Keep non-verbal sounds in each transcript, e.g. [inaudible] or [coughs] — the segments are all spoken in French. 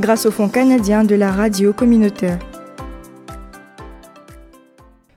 grâce au Fonds canadien de la radio communautaire.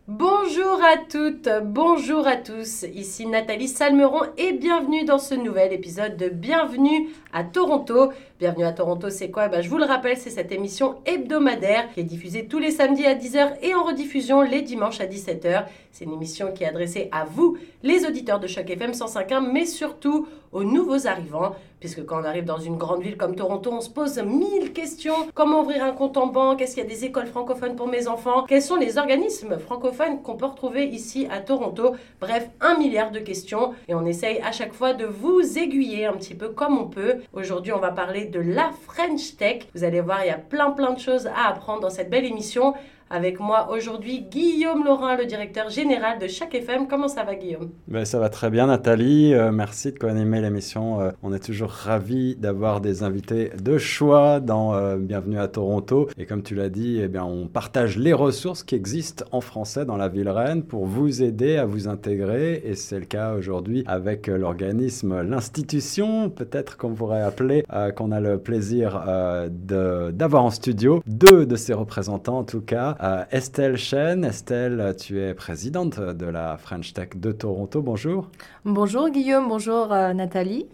Bonjour à toutes, bonjour à tous, ici Nathalie Salmeron et bienvenue dans ce nouvel épisode de Bienvenue à Toronto. Bienvenue à Toronto, c'est quoi? Ben, Je vous le rappelle, c'est cette émission hebdomadaire qui est diffusée tous les samedis à 10h et en rediffusion les dimanches à 17h. C'est une émission qui est adressée à vous, les auditeurs de Choc FM 105.1, mais surtout aux nouveaux arrivants, puisque quand on arrive dans une grande ville comme Toronto, on se pose mille questions. Comment ouvrir un compte en banque? Est-ce qu'il y a des écoles francophones pour mes enfants? Quels sont les organismes francophones qu'on peut retrouver ici à Toronto? Bref, un milliard de questions et on essaye à chaque fois de vous aiguiller un petit peu comme on peut. Aujourd'hui, on va parler de la French Tech. Vous allez voir, il y a plein plein de choses à apprendre dans cette belle émission. Avec moi aujourd'hui, Guillaume Laurin, le directeur général de chaque FM. Comment ça va, Guillaume? Ben, Ça va très bien, Nathalie. Euh, merci de co-animer l'émission. Euh, on est toujours ravis d'avoir des invités de choix dans euh, Bienvenue à Toronto. Et comme tu l'as dit, eh bien, on partage les ressources qui existent en français dans la ville reine pour vous aider à vous intégrer. Et c'est le cas aujourd'hui avec l'organisme, l'institution, peut-être qu'on pourrait appeler, qu'on a le plaisir d'avoir en studio deux de ses représentants, en tout cas. Euh, Estelle Chen. Estelle, tu es présidente de la French Tech de Toronto. Bonjour. Bonjour Guillaume, bonjour euh, Nathalie.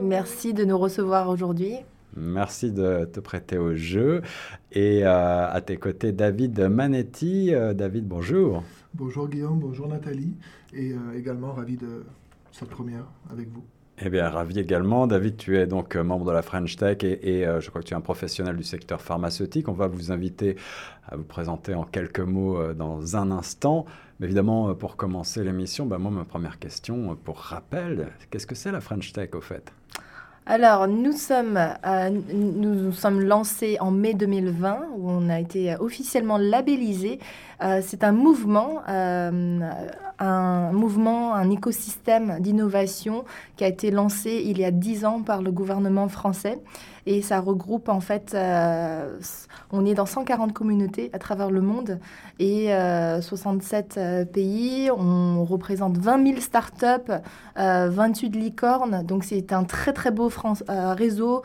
Merci de nous recevoir aujourd'hui. Merci de te prêter au jeu. Et euh, à tes côtés, David Manetti. David, bonjour. Bonjour Guillaume, bonjour Nathalie. Et également ravi de cette première avec vous. Eh bien, ravi également. David, tu es donc euh, membre de la French Tech et, euh, je crois que tu es un professionnel du secteur pharmaceutique. On va vous inviter à vous présenter en quelques mots euh, dans un instant. Mais évidemment, pour commencer l'émission, bah, moi, ma première question, pour rappel, qu'est-ce que c'est la French Tech au fait? Alors, nous sommes, nous, sommes lancés en mai 2020, où on a été officiellement labellisé. c'est un mouvement un mouvement, un écosystème d'innovation qui a été lancé il y a dix ans par le gouvernement français. Et ça regroupe en fait, euh, on est dans 140 communautés à travers le monde et 67 euh, euh, pays. On représente 20 000 startups, 28 licornes. Donc c'est un très très beau réseau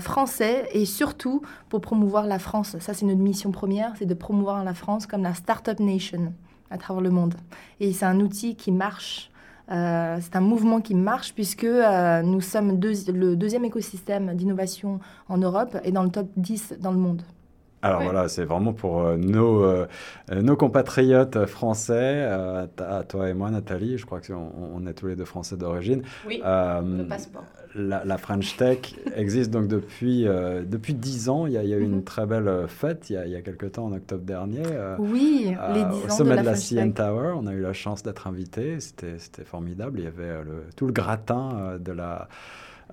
français et surtout pour promouvoir la France. Ça c'est notre mission première, c'est de promouvoir la France comme la Startup Nation à travers le monde. Et c'est un outil qui marche. Euh, c'est un mouvement qui marche puisque euh, nous sommes le deuxième écosystème d'innovation en Europe et dans le top 10 dans le monde. Alors voilà, c'est vraiment pour euh, nos, euh, nos compatriotes français, euh, à toi et moi, Nathalie, je crois qu'on on est tous les deux français d'origine. Oui, le passeport. La, French Tech [laughs] existe donc depuis, depuis 10 ans. Il y a, eu une mhm. très belle fête il y a, il y a quelques temps, en octobre dernier. oui, les 10 ans Au sommet de la, de la CN Tower, on a eu la chance d'être invité. C'était formidable. Il y avait le, tout le gratin de la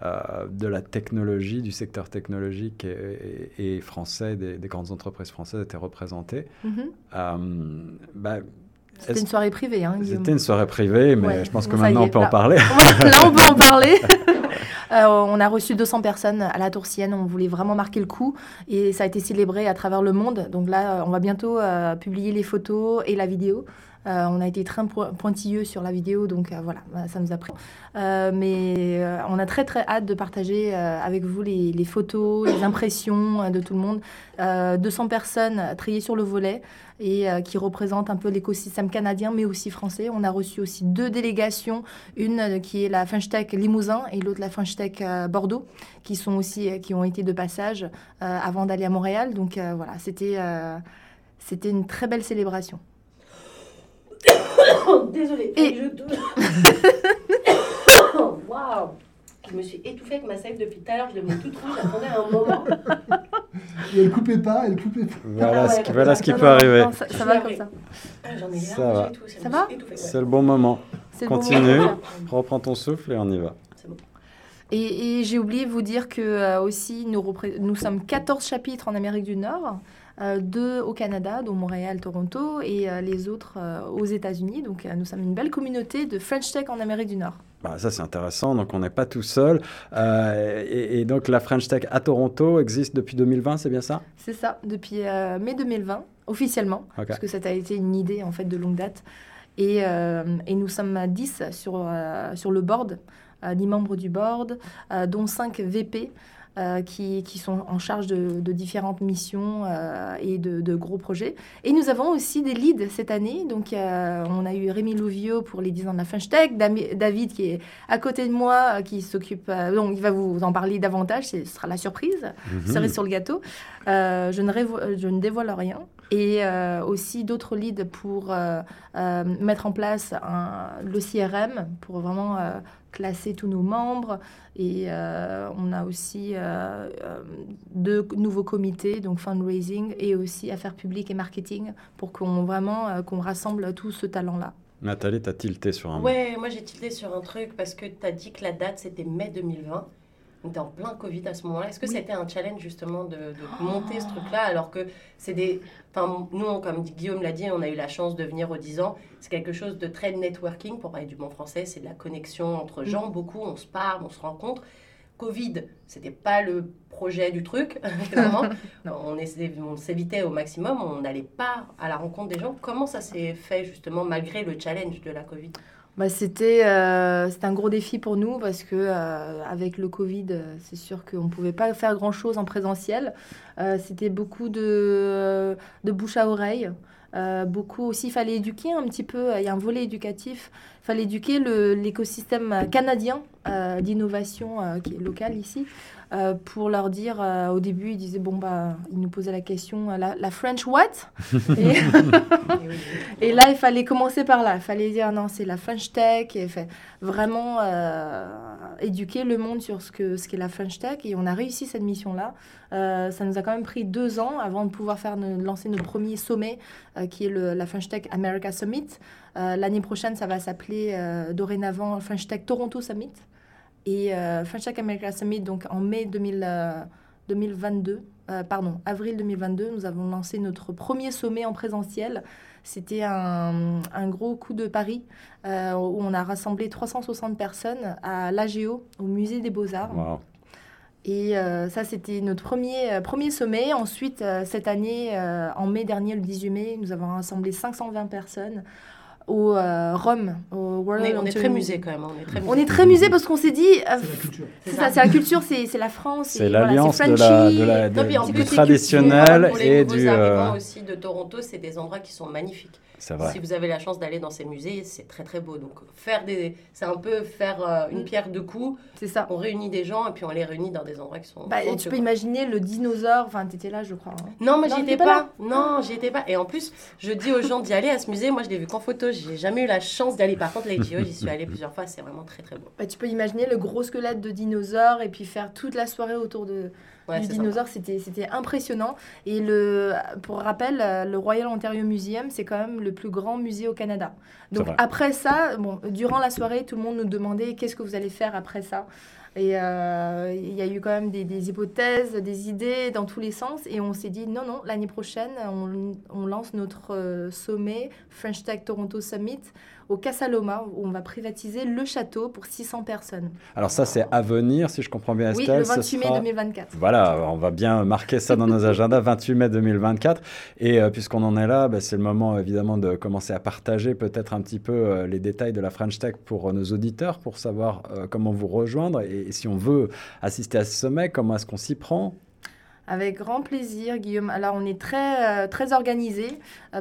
euh, de la technologie, du secteur technologique et, français, des, grandes entreprises françaises étaient représentées. Mhm. Euh, bah, c'était une soirée privée. Hein, C'était une soirée privée, mais je pense que maintenant on peut en parler. [laughs] là, on peut en [laughs] parler. [laughs] Euh, on a reçu 200 personnes à la Tourcienne. On voulait vraiment marquer le coup et ça a été célébré à travers le monde. Donc là, on va bientôt publier les photos et la vidéo. Euh, on a été très pointilleux sur la vidéo, donc euh, voilà, bah, ça nous a pris. Euh, mais on a très très hâte de partager avec vous les, photos, les impressions de tout le monde. 200 personnes triées sur le volet et qui représentent un peu l'écosystème canadien, mais aussi français. On a reçu aussi deux délégations, une qui est la French Tech Limousin et l'autre la French Tech Bordeaux, qui sont aussi qui ont été de passage avant d'aller à Montréal. Donc voilà, c'était c'était une très belle célébration. [coughs] Désolée. Et... Je... [coughs] [coughs] Waouh Je me suis étouffée avec ma sève depuis tout à l'heure. Je l'ai mis toute rouge. J'attendais un moment. Et elle coupait pas, elle coupait pas. Voilà, ce, qui, voilà ce qui peut arriver. ça, va comme ça. Ah, J'en ai ça va. Tout, ça, va C'est le bon moment. Continue, reprends ton souffle et on y va. Bon. Et, et j'ai oublié de vous dire que euh, aussi nous, sommes 14 chapitres en Amérique du Nord, euh, deux au Canada, dont Montréal, Toronto, et euh, les autres euh, aux États-Unis. Donc euh, nous sommes une belle communauté de French Tech en Amérique du Nord. Bah, ça, c'est intéressant. Donc, on n'est pas tout seul. Euh, et, et donc, la French Tech à Toronto existe depuis 2020, c'est bien ça? C'est ça, depuis euh, mai 2020, officiellement, parce que ça a été une idée en fait de longue date. Et, euh, et nous sommes à 10 sur, euh, sur le board, euh, 10 membres du board, euh, dont 5 VP. Euh, qui, qui sont en charge de, de différentes missions euh, et de, de gros projets. Et nous avons aussi des leads cette année. Donc, euh, on a eu Rémi Louvio pour les 10 ans de la French Tech, Dami- David qui est à côté de moi, qui s'occupe. donc, il va vous en parler davantage, ce sera la surprise Mhm. cerise sur le gâteau. Je, ne révo- je ne dévoile rien. Et aussi d'autres leads pour mettre en place un- le CRM, pour vraiment classer tous nos membres. Et euh, on a aussi euh, euh, deux nouveaux comités, donc fundraising et aussi affaires publiques et marketing, pour qu'on vraiment euh, qu'on rassemble tout ce talent-là. Nathalie, t'as tilté sur un. Ouais, moi j'ai tilté sur un truc parce que tu as dit que la date c'était mai 2020. On était en plein Covid à ce moment-là. Est-ce que Oui. c'était un challenge justement de, de monter ce truc-là alors que c'est des. Enfin, nous, comme Guillaume l'a dit, on a eu la chance de venir aux 10 ans. C'est quelque chose de très networking, pour parler du bon français. C'est de la connexion entre gens, beaucoup. On se parle, on se rencontre. Covid, c'était pas le projet du truc, [laughs] [laughs] on on s'évitait au maximum, on n'allait pas à la rencontre des gens. Comment ça s'est fait justement malgré le challenge de la Covid? Bah, c'était euh, c'était un gros défi pour nous parce que euh, avec le Covid, euh, c'est sûr qu'on ne pouvait pas faire grand chose en présentiel. C'était beaucoup de, de bouche à oreille. Beaucoup aussi, il fallait éduquer un petit peu. Il y a un volet éducatif. Il fallait éduquer l'écosystème canadien euh, d'innovation euh, qui est local ici. euh, pour leur dire, euh, au début, ils disaient, bon, bah, ils nous posaient la question, la, la French what? [laughs] Et- [laughs] et là, il fallait commencer par là. Il fallait dire non, c'est la French Tech. Et fait, vraiment euh, éduquer le monde sur ce qu'est ce qu'est la French Tech. Et on a réussi cette mission-là. Euh, ça nous a quand même pris deux ans avant de pouvoir faire nos- lancer notre premier sommet, euh, qui est le, la French Tech America Summit. Euh, L'année prochaine, ça va s'appeler euh, dorénavant French Tech Toronto Summit. Et euh, French Tech America Summit, donc en mai 2000, euh, 2022, euh, pardon, avril 2022, nous avons lancé notre premier sommet en présentiel. C'était un, un gros coup de pari euh, où on a rassemblé 360 personnes à l'AGO, au Musée des Beaux-Arts. Wow. Et euh, ça, c'était notre premier, euh, premier sommet. Ensuite, cette année, en mai dernier, le 18 mai, nous avons rassemblé 520 personnes au euh, Rome, au On World est, on est très musée quand même. hein, On est très On est très musée parce qu'on s'est dit, euh, C'est la culture. c'est ça, c'est la culture, c'est c'est la France. C'est et voilà, l'alliance de la, de la- de- Non, du plus, traditionnel Pour les et du. euh, arrivants aussi de Toronto, c'est des endroits qui sont magnifiques. Vrai. Si vous avez la chance d'aller dans ces musées, c'est très très beau. Donc faire des, c'est un peu faire euh, une Mm. pierre deux coups. C'est ça. On réunit des gens et puis on les réunit dans des endroits qui sont. Bah, et tu peux quoi. imaginer le dinosaure, enfin, t'étais là, je crois. hein. Non, moi j'y étais pas pas. Non, j'y étais pas. Et en plus, je dis aux gens d'y aller à ce musée. Moi, je l'ai vu qu'en photo. J'ai jamais eu la chance d'y aller. Par contre, les j'y suis allée plusieurs fois. C'est vraiment très très beau. Bah, tu peux imaginer le gros squelette de dinosaure et puis faire toute la soirée autour de, Ouais, du dinosaure, c'était c'était impressionnant. Et le, pour rappel, le Royal Ontario Museum, c'est quand même le plus grand musée au Canada. Donc après ça, bon, durant la soirée, tout le monde nous demandait qu'est-ce que vous allez faire après ça. Et euh, il y a eu quand même des, des hypothèses, des idées dans tous les sens. Et on s'est dit, non, non, l'année prochaine, on, on lance notre euh, sommet French Tech Toronto Summit au Casa Loma, où on va privatiser le château pour 600 personnes. Alors, ça, c'est à venir, si je comprends bien, oui, Estelle. le ce 28 mai sera- 2024. Voilà, on va bien marquer ça dans nos agendas, [laughs] 28 mai 2024. Et euh, puisqu'on en est là, bah, c'est le moment évidemment de commencer à partager peut-être un petit peu euh, les détails de la French Tech pour euh, nos auditeurs, pour savoir euh, comment vous rejoindre et, et si on veut assister à ce sommet, comment est-ce qu'on s'y prend? Avec grand plaisir, Guillaume. Alors, on est très, très organisé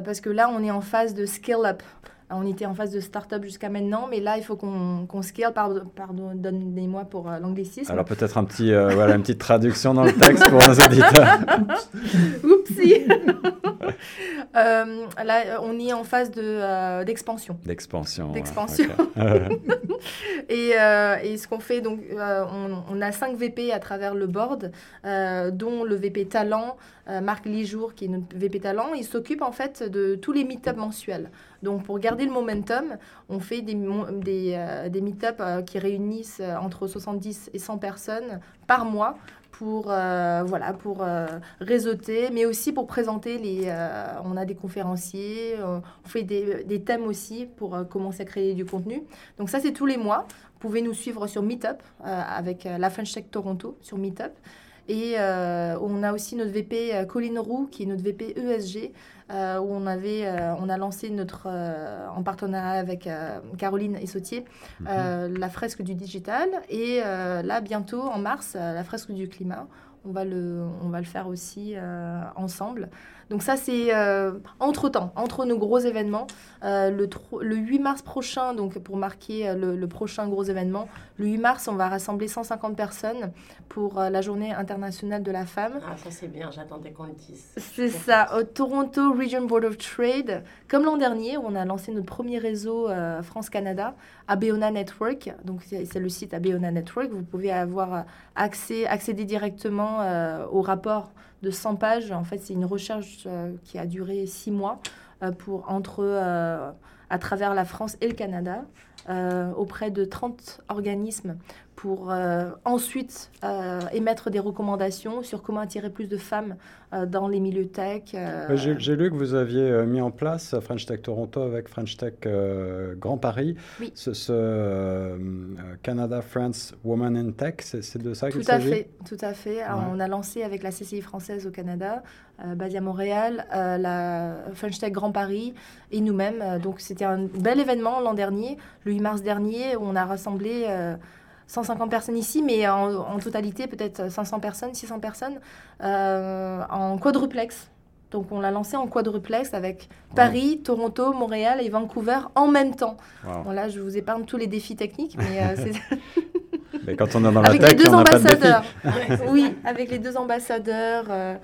parce que là, on est en phase de scale-up. On était en phase de start-up jusqu'à maintenant, mais là, il faut qu'on scale. Pardon, pardonnez-moi pour euh, l'anglicisme. Alors peut-être un petit, euh, voilà, une petite traduction dans le texte pour nos auditeurs. [laughs] Oupsie [laughs] Euh, là, on est en phase de, euh, d'expansion. D'expansion. ouais, D'expansion. ok. [laughs] Et, et ce qu'on fait, donc, on, on a 5 VP à travers le board, dont le VP Talent, Marc Lijour, qui est notre VP Talent. Il s'occupe en fait de tous les meet-ups mensuels. Donc, pour garder le momentum, on fait des, euh, des meet-ups euh, qui réunissent euh, entre 70 et 100 personnes par mois pour, voilà, pour réseauter, mais aussi pour présenter les... on a des conférenciers, on fait des, des thèmes aussi pour commencer à créer du contenu. Donc ça, c'est tous les mois. Vous pouvez nous suivre sur Meetup avec la French Tech Toronto sur Meetup. Et on a aussi notre VP Colline Roux, qui est notre VP ESG, euh, où on, avait, euh, on a lancé notre, euh, en partenariat avec euh, Caroline Essautier, Mhm. euh, la fresque du digital. Et euh, là, bientôt, en mars, euh, la fresque du climat. On va le, on va le faire aussi euh, ensemble. Donc ça, c'est euh, entre-temps, entre nos gros événements. Euh, le, le 8 mars prochain, donc pour marquer le, le prochain gros événement, le 8 mars, on va rassembler 150 personnes pour euh, la journée internationale de la femme. Ah, ça c'est bien, j'attendais qu'on le dise. C'est ça, au Toronto Region Board of Trade. Comme l'an dernier, on a lancé notre premier réseau euh, France-Canada, Abeona Network. Donc, c'est le site Abeona Network. Vous pouvez avoir accès, accéder directement euh, au rapport de 100 pages. En fait, c'est une recherche euh, qui a duré six mois pour, entre, à travers la France et le Canada, auprès de 30 organismes pour euh, ensuite euh, émettre des recommandations sur comment attirer plus de femmes euh, dans les milieux tech. Ouais, J'ai lu que vous aviez mis en place French Tech Toronto avec French Tech Grand Paris. Oui. Ce, ce, euh, euh, Canada France Women in Tech, c'est de ça qu'il Tout à s'agit? fait, tout à fait. Alors, Ouais. On a lancé avec la CCI française au Canada, basée à Montréal, la French Tech Grand Paris et nous-mêmes. Donc c'était un bel événement l'an dernier, le 8 mars dernier, où on a rassemblé 150 personnes ici, mais en, en totalité peut-être 500 personnes, 600 personnes, euh, en quadruplex. Donc on l'a lancé en quadruplex avec Paris, Toronto, Montréal et Vancouver en même temps. Wow. Bon là, je vous épargne tous les défis techniques, mais euh, [laughs] c'est Mais quand on est dans la avec tech, les deux on n'a pas de défi. ambassadeurs. [laughs] oui, avec les deux ambassadeurs euh,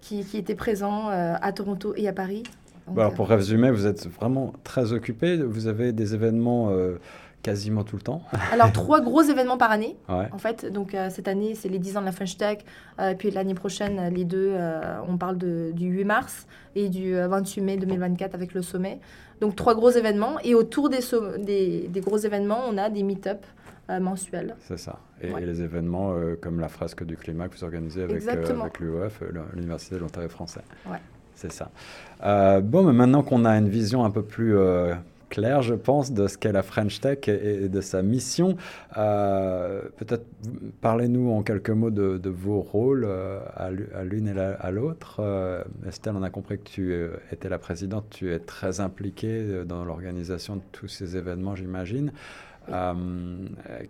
qui, qui étaient présents à Toronto et à Paris. Donc, alors euh, pour résumer, vous êtes vraiment très occupé. Vous avez des événements quasiment tout le temps. alors, [laughs] trois gros événements par année. Ouais. En fait, donc euh, cette année, c'est les 10 ans de la French Tech. Euh, puis l'année prochaine, les deux, euh, on parle de, du 8 mars et du euh, 28 mai 2024 avec le sommet. Donc trois gros événements. Et autour des, so- des, des gros événements, on a des meet-up euh, mensuels. C'est ça. Et, Ouais. et les événements comme la fresque du climat que vous organisez avec, avec l'UEF, l'Université de l'Ontario français. Ouais. C'est ça. Bon, mais maintenant qu'on a une vision un peu plus claire, je pense, de ce qu'est la French Tech et, et de sa mission, euh, peut-être parlez-nous en quelques mots de, de vos rôles euh, à l'u- à l'une et la- à l'autre. Euh, Estelle, on a compris que tu étais la présidente, tu es très impliquée dans l'organisation de tous ces événements, j'imagine. Euh,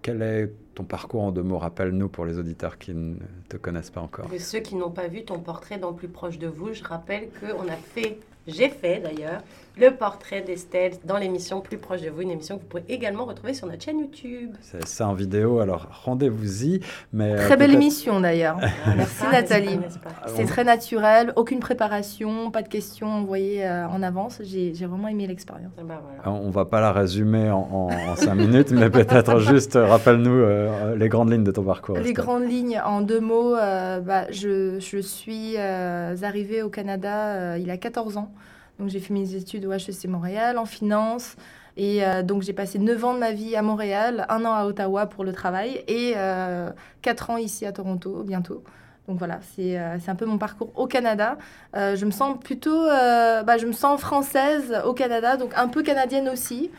quel est ton parcours en deux mots? Rappelle-nous pour les auditeurs qui ne te connaissent pas encore. Pour ceux qui n'ont pas vu ton portrait dans Plus proche de vous, je rappelle qu'on a fait, j'ai fait d'ailleurs, le portrait d'Estelle dans l'émission Plus proche de vous, une émission que vous pouvez également retrouver sur notre chaîne YouTube. C'est ça en vidéo, alors rendez-vous-y. Mais, euh, Très belle émission d'ailleurs. [laughs] Merci Ah, Nathalie. pas C'est très naturel, aucune préparation, pas de questions envoyées euh, en avance. J'ai vraiment aimé l'expérience. Ah bah voilà. On va pas la résumer en, en- en cinq minutes, mais peut-être [laughs] juste euh, rappelle-nous euh, les grandes lignes de ton parcours. Les Estelle. grandes lignes, en deux mots, euh, bah, je, je suis euh, arrivée au Canada euh, il y a 14 ans. Donc j'ai fait mes études au HEC Montréal en finance. Et euh, donc j'ai passé 9 ans de ma vie à Montréal, un an à Ottawa pour le travail et euh, 4 ans ici à Toronto bientôt. Donc voilà, c'est euh, un peu mon parcours au Canada. Euh, je me sens plutôt, euh, bah, je me sens française au Canada, donc un peu canadienne aussi.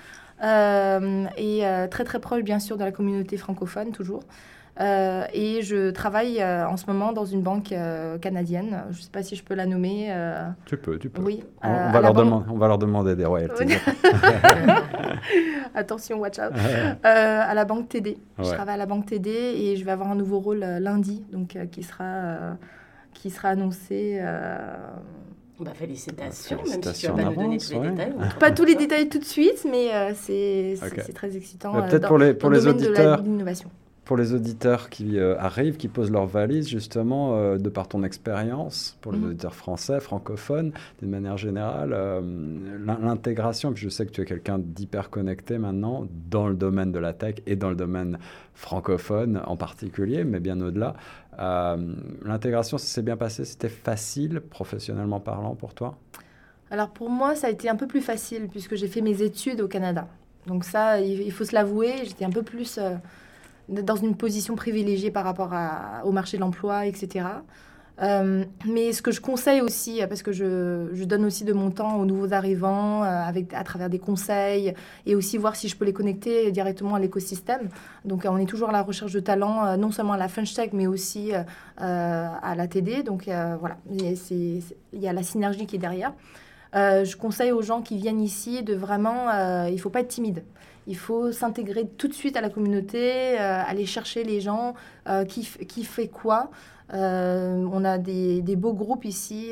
Et très très proche bien sûr de la communauté francophone toujours. Euh, et je travaille euh, en ce moment dans une banque euh, canadienne. Je ne sais pas si je peux la nommer. euh, Tu peux, tu peux. oui. On, euh, va leur banque- demander, on va leur demander des royalties. [laughs] Attention, watch out. Euh, à la banque TD. Je travaille à la banque TD et je vais avoir un nouveau rôle euh, lundi, donc euh, qui sera euh, qui sera annoncé. euh, Bah, félicitations, même si tu vas pas en nous donner tous les ouais. détails. [laughs] Pas tous les détails tout de suite, mais euh, c'est très excitant. Euh, peut-être pour les, pour le les auditeurs, de l'innovation. Pour les auditeurs qui euh, arrivent, qui posent leurs valises, justement, euh, de par ton expérience, pour les Mhm. auditeurs français, francophones, d'une manière générale, euh, l'in- l'intégration, puis je sais que tu es quelqu'un d'hyper connecté maintenant dans le domaine de la tech et dans le domaine francophone en particulier, mais bien au-delà. L'intégration, ça s'est bien passé, c'était facile, professionnellement parlant, pour toi? Alors pour moi, ça a été un peu plus facile puisque j'ai fait mes études au Canada. Donc ça, il, faut se l'avouer, j'étais un peu plus dans une position privilégiée par rapport au marché de l'emploi, etc. Euh, mais ce que je conseille aussi, parce que je, donne aussi de mon temps aux nouveaux arrivants euh, avec, à travers des conseils et aussi voir si je peux les connecter directement à l'écosystème. Donc on est toujours à la recherche de talents, euh, non seulement à la French Tech, mais aussi à la TD. Donc voilà, il y a la synergie qui est derrière. Je conseille aux gens qui viennent ici de vraiment, il faut pas être timide. Il faut s'intégrer tout de suite à la communauté, euh, aller chercher les gens, euh, qui, qui fait quoi. Euh, on a des, des beaux groupes ici.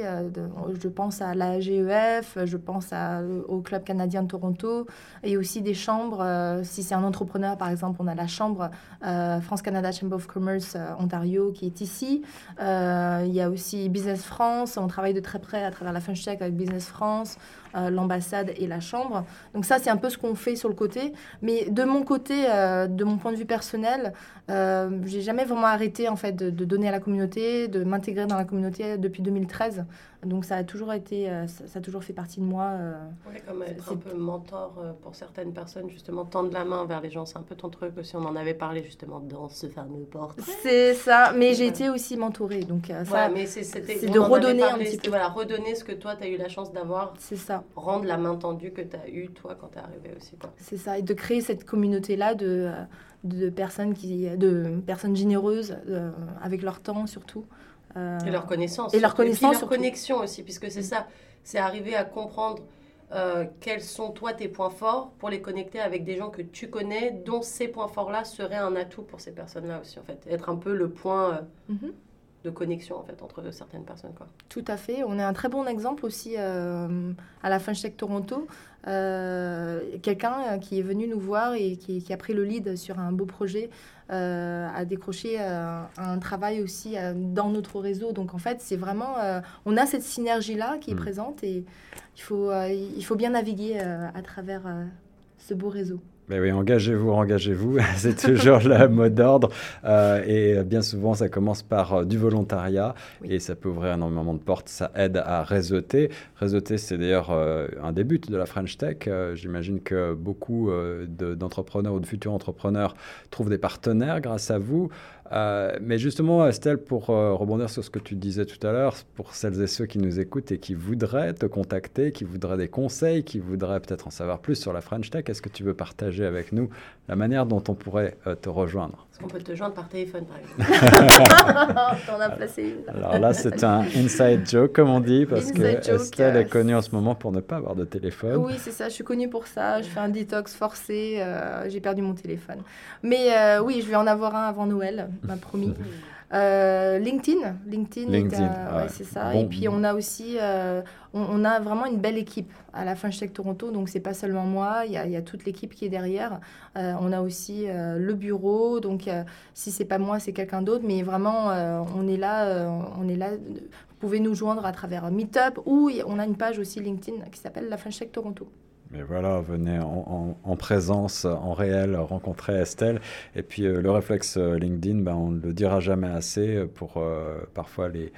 je pense à la GEF, je pense à- au Club canadien de Toronto, et aussi des chambres. si c'est un entrepreneur, par exemple, on a la chambre France-Canada Chamber of Commerce Ontario qui est ici. Il y a aussi Business France. On travaille de très près à travers la French Tech avec Business France, euh, l'ambassade et la chambre. Donc ça, c'est un peu ce qu'on fait sur le côté. Mais de mon côté, euh, de mon point de vue personnel, euh, j'ai jamais vraiment arrêté en fait de, de donner à la communauté, de m'intégrer dans la communauté depuis 2013. Donc ça a toujours été, euh, ça, a toujours fait partie de moi. euh. Ouais, comme être C'est- un peu mentor euh, pour certaines personnes, justement, tendre la main vers les gens, c'est un peu ton truc aussi. On en avait parlé justement dans ce fameux portrait. C'est ça. Mais j'ai été aussi mentorée. Donc ça, Ouais, mais c'est de redonner un petit peu. Voilà, redonner ce que toi, tu as eu la chance d'avoir, c'est ça. rendre la main tendue que tu as eue, toi, quand tu es arrivé aussi. C'est ça, et de créer cette communauté-là de, de personnes qui, de personnes généreuses euh, avec leur temps surtout. Euh, Et leur connaissance. Et leur connaissance, puis leur connexion aussi, puisque c'est ça. C'est arriver à comprendre euh, quels sont, toi, tes points forts pour les connecter avec des gens que tu connais, dont ces points forts-là seraient un atout pour ces personnes-là aussi, en fait. Être un peu le point euh, Mhm. de connexion, en fait, entre certaines personnes, quoi. Tout à fait. On a un très bon exemple aussi à la French Tech Toronto. Quelqu'un qui est venu nous voir et qui, qui a pris le lead sur un beau projet euh, a décroché euh, un travail aussi euh, dans notre réseau. Donc en fait, c'est vraiment, on a cette synergie-là qui est Mm. présente et il faut, il faut bien naviguer à travers ce beau réseau. Ben oui, engagez-vous, engagez-vous, [laughs] c'est toujours le [laughs] mot d'ordre. Euh, et bien souvent, ça commence par euh, du volontariat Oui. et ça peut ouvrir énormément de portes. Ça aide à réseauter. Réseauter, c'est d'ailleurs euh, un des buts de la French Tech. J'imagine que beaucoup de- d'entrepreneurs ou de futurs entrepreneurs trouvent des partenaires grâce à vous. Euh, mais justement, Estelle, pour euh, rebondir sur ce que tu disais tout à l'heure, pour celles et ceux qui nous écoutent et qui voudraient te contacter, qui voudraient des conseils, qui voudraient peut-être en savoir plus sur la French Tech, est-ce que tu veux partager avec nous la manière dont on pourrait euh, te rejoindre? Qu'on peut te joindre par téléphone, par exemple [laughs] T'en as placé une. Alors là, c'est un inside joke, comme on dit, parce que joke, Estelle euh, est connue en ce moment pour ne pas avoir de téléphone. Oui, c'est ça. Je suis connue pour ça. Je fais un détox forcé. euh, J'ai perdu mon téléphone. Mais euh, oui, je vais en avoir un avant Noël, m'a promis. [laughs] Euh, LinkedIn, LinkedIn, euh, ouais, ouais. c'est ça. Bon. Et puis on a aussi, euh, on, on a vraiment une belle équipe à la French Tech Toronto. Donc c'est pas seulement moi, il y a, il y a toute l'équipe qui est derrière. On a aussi le bureau. Donc si c'est pas moi, c'est quelqu'un d'autre. Mais vraiment, on est là, on est là. Vous pouvez nous joindre à travers Meetup ou on a une page aussi LinkedIn qui s'appelle la French Tech Toronto. Mais voilà, venez en, en- en présence, en réel, rencontrer Estelle. Et puis euh, le réflexe euh, LinkedIn, ben, on ne le dira jamais assez euh, pour parfois les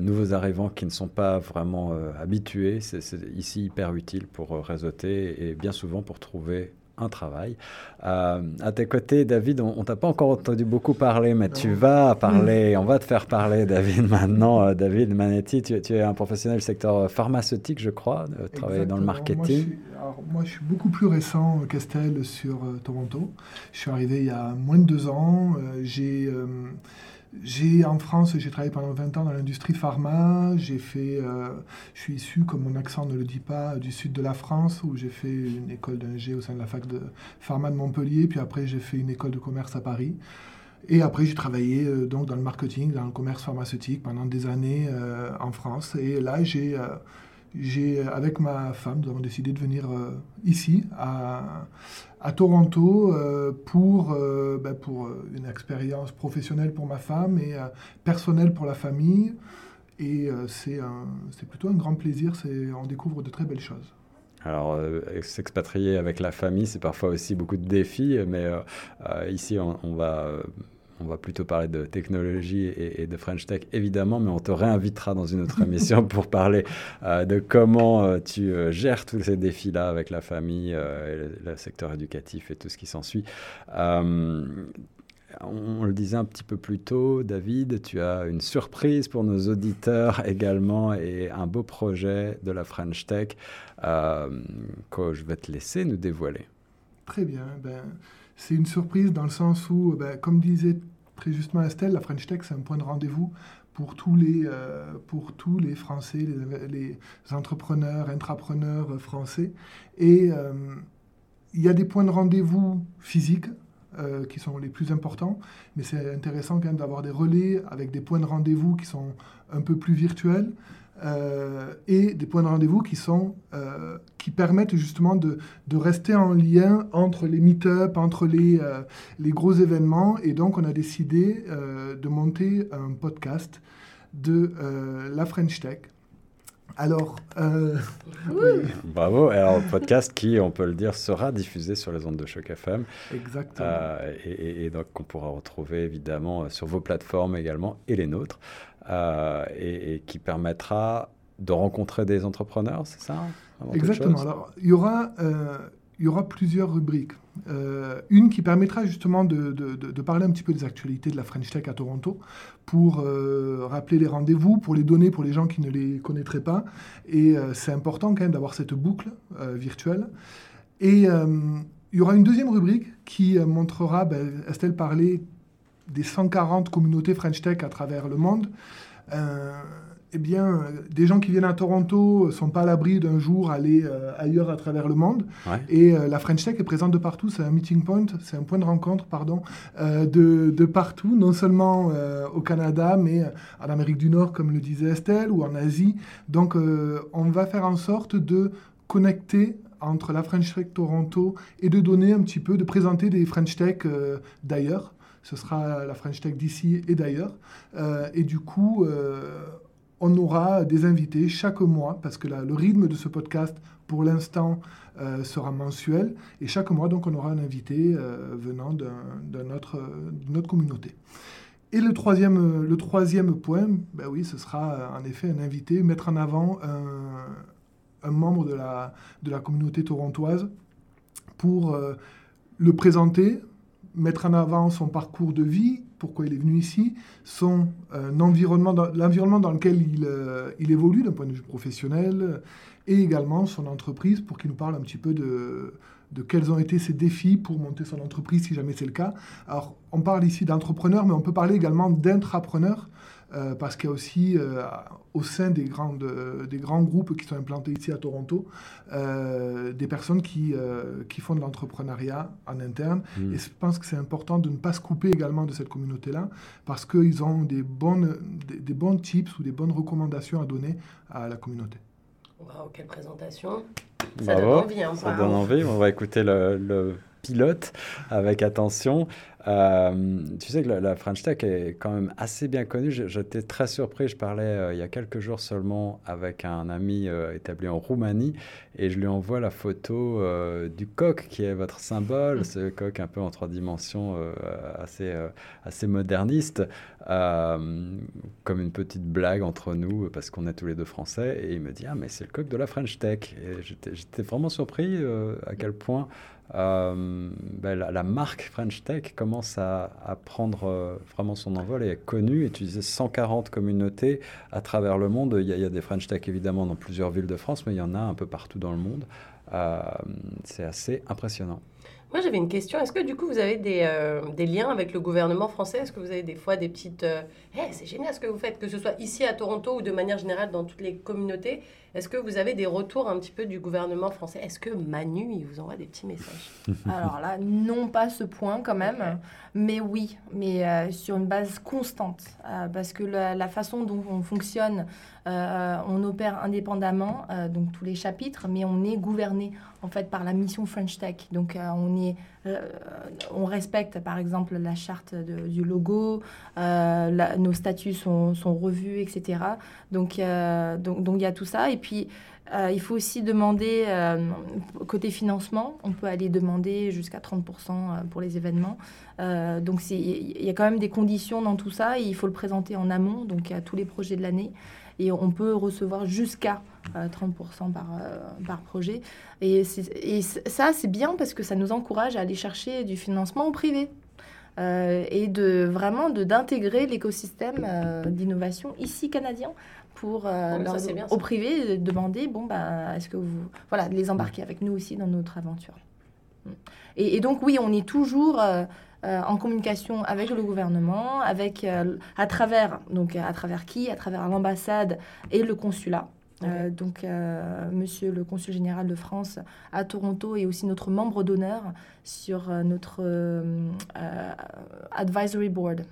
nouveaux arrivants qui ne sont pas vraiment habitués. C'est ici hyper utile pour réseauter et bien souvent pour trouver un travail. Euh, à tes côtés, David, on, on t'a pas encore entendu beaucoup parler, mais tu vas [laughs] parler, on va te faire parler, David, maintenant. Euh, David Manetti, tu, tu es un professionnel du secteur pharmaceutique, je crois, euh, travailler dans le Exactement. Moi, je marketing. suis, alors, moi, je suis beaucoup plus récent qu'Estelle sur euh, Toronto. Je suis arrivé il y a moins de deux ans. Euh, j'ai, euh, j'ai en France, j'ai travaillé pendant 20 ans dans l'industrie pharma. J'ai fait, euh, je suis issu, comme mon accent ne le dit pas, du sud de la France, où j'ai fait une école d'ingé au sein de la fac de pharma de Montpellier. Puis après, j'ai fait une école de commerce à Paris. Et après, j'ai travaillé euh, donc dans le marketing, dans le commerce pharmaceutique pendant des années euh, en France. Et là, j'ai j'ai, avec ma femme, nous avons décidé de venir ici, à, à Toronto, pour, ben, pour une expérience professionnelle pour ma femme et personnelle pour la famille. Et c'est, c'est plutôt un grand plaisir, on découvre de très belles choses. Alors, s'expatrier avec la famille, c'est parfois aussi beaucoup de défis, mais ici, on va on va plutôt parler de technologie et, de French Tech, évidemment, mais on te réinvitera dans une autre émission [laughs] pour parler euh, de comment euh, tu euh, gères tous ces défis-là avec la famille, et le, secteur éducatif et tout ce qui s'ensuit. On, le disait un petit peu plus tôt, David, tu as une surprise pour nos auditeurs également et un beau projet de la French Tech que je vais te laisser nous dévoiler. Très bien. Ben, c'est une surprise dans le sens où, ben, comme disait très justement Estelle, la French Tech, c'est un point de rendez-vous pour tous les, euh, Français, les, les, entrepreneurs, intrapreneurs français. Et euh, il y a des points de rendez-vous physiques euh, qui sont les plus importants, mais c'est intéressant quand même d'avoir des relais avec des points de rendez-vous qui sont un peu plus virtuels. Euh, et des points de rendez-vous qui, euh, permettent justement de, rester en lien entre les meet-up, entre les, euh, les, gros événements. Et donc, on a décidé de monter un podcast de la French Tech. Alors, bravo. Alors, podcast qui, on peut le dire, sera diffusé sur les ondes de Choc FM. Exactement. et, et, donc, qu'on pourra retrouver évidemment sur vos plateformes également et les nôtres. Euh, et, qui permettra de rencontrer des entrepreneurs, c'est ça Exactement. Alors, il y aura, euh, il y aura plusieurs rubriques. Euh, une qui permettra justement de, parler un petit peu des actualités de la French Tech à Toronto pour rappeler les rendez-vous, pour les donner pour les gens qui ne les connaîtraient pas. Et c'est important quand même d'avoir cette boucle virtuelle. Et il y aura une deuxième rubrique qui montrera, ben, Estelle parlait des 140 communautés French Tech à travers le monde, euh, eh bien, des gens qui viennent à Toronto sont pas à l'abri d'un jour aller euh, ailleurs à travers le monde. Et euh, la French Tech est présente de partout. C'est un meeting point, c'est un point de rencontre, pardon, de, de, partout, non seulement au Canada, mais en Amérique du Nord, comme le disait Estelle, ou en Asie. Donc, on va faire en sorte de connecter entre la French Tech Toronto et de donner un petit peu, de présenter des French Tech d'ailleurs. Ce sera la French Tech d'ici et d'ailleurs. Euh, et du coup, euh, on aura des invités chaque mois, parce que le rythme de ce podcast, pour l'instant, euh, sera mensuel. Et chaque mois, donc, on aura un invité venant d'une autre, communauté. Et le troisième, troisième point, ben oui, ce sera en effet un invité, mettre en avant un, membre de la communauté torontoise pour le présenter, mettre en avant son parcours de vie, pourquoi il est venu ici, son euh, environnement, l'environnement dans lequel il, euh, il évolue d'un point de vue professionnel, et également son entreprise pour qu'il nous parle un petit peu de, de quels ont été ses défis pour monter son entreprise, si jamais c'est le cas. Alors, on parle ici d'entrepreneur, mais on peut parler également d'intrapreneur. Euh, parce qu'il y a aussi euh, au sein des, grandes, des grands groupes qui sont implantés ici à Toronto, euh, des personnes qui, qui font de l'entrepreneuriat en interne. Mm. Et je pense que c'est important de ne pas se couper également de cette communauté-là, parce qu'ils ont des, bonnes, des, bons tips ou des bonnes recommandations à donner à la communauté. Wow, quelle présentation Ça donne envie. Hein, ça donne envie. On va écouter le, le pilote avec attention. Euh, tu sais que la, French Tech est quand même assez bien connue. J'étais très surpris. Je parlais euh, il y a quelques jours seulement avec un ami euh, établi en Roumanie et je lui envoie la photo du coq qui est votre symbole, mm. ce coq un peu en trois dimensions assez, assez moderniste, comme une petite blague entre nous parce qu'on est tous les deux français. Et il me dit Ah, mais c'est le coq de la French Tech. Et j'étais vraiment surpris à quel point euh, ben, la, marque French Tech commence à, prendre euh, vraiment son envol et est connue. Et tu disais 140 communautés à travers le monde. Il y, a, des French Tech évidemment dans plusieurs villes de France, mais il y en a un peu partout dans le monde. Euh, c'est assez impressionnant. Moi, j'avais une question. Est-ce que du coup, vous avez des, liens avec le gouvernement français? Est-ce que vous avez des fois des petites... Hey, c'est génial ce que vous faites, que ce soit ici à Toronto ou de manière générale dans toutes les communautés. Est-ce que vous avez des retours un petit peu du gouvernement français? Est-ce que Manu, il vous envoie des petits messages? [laughs] Alors là, non pas ce point quand même, mais oui, mais euh, sur une base constante. Euh, parce que la, la, façon dont on fonctionne, euh, on opère indépendamment, donc tous les chapitres, mais on est gouverné en fait par la mission French Tech. Donc on, est, on respecte par exemple la charte de, du logo, la, nos statuts sont, sont, revus, etc. Donc il donc, donc, y a tout ça. Et puis euh, il faut aussi demander, euh, côté financement, on peut aller demander jusqu'à 30% pour les événements. Euh, donc il y a quand même des conditions dans tout ça et il faut le présenter en amont, donc à tous les projets de l'année. Et on peut recevoir jusqu'à 30% par, par projet. Et, ça, c'est bien parce que ça nous encourage à aller chercher du financement au privé. Euh, et de vraiment d'intégrer l'écosystème euh, d'innovation ici canadien pour euh, ça, bien, au privé de demander bon bah est-ce que vous voilà les embarquer avec nous aussi dans notre aventure. Mm. et, et donc oui on est toujours euh, euh, en communication avec le gouvernement avec à travers donc à travers qui? À travers l'ambassade et le consulat. Donc, Monsieur le Consul général de France à Toronto et aussi notre membre d'honneur sur notre advisory board.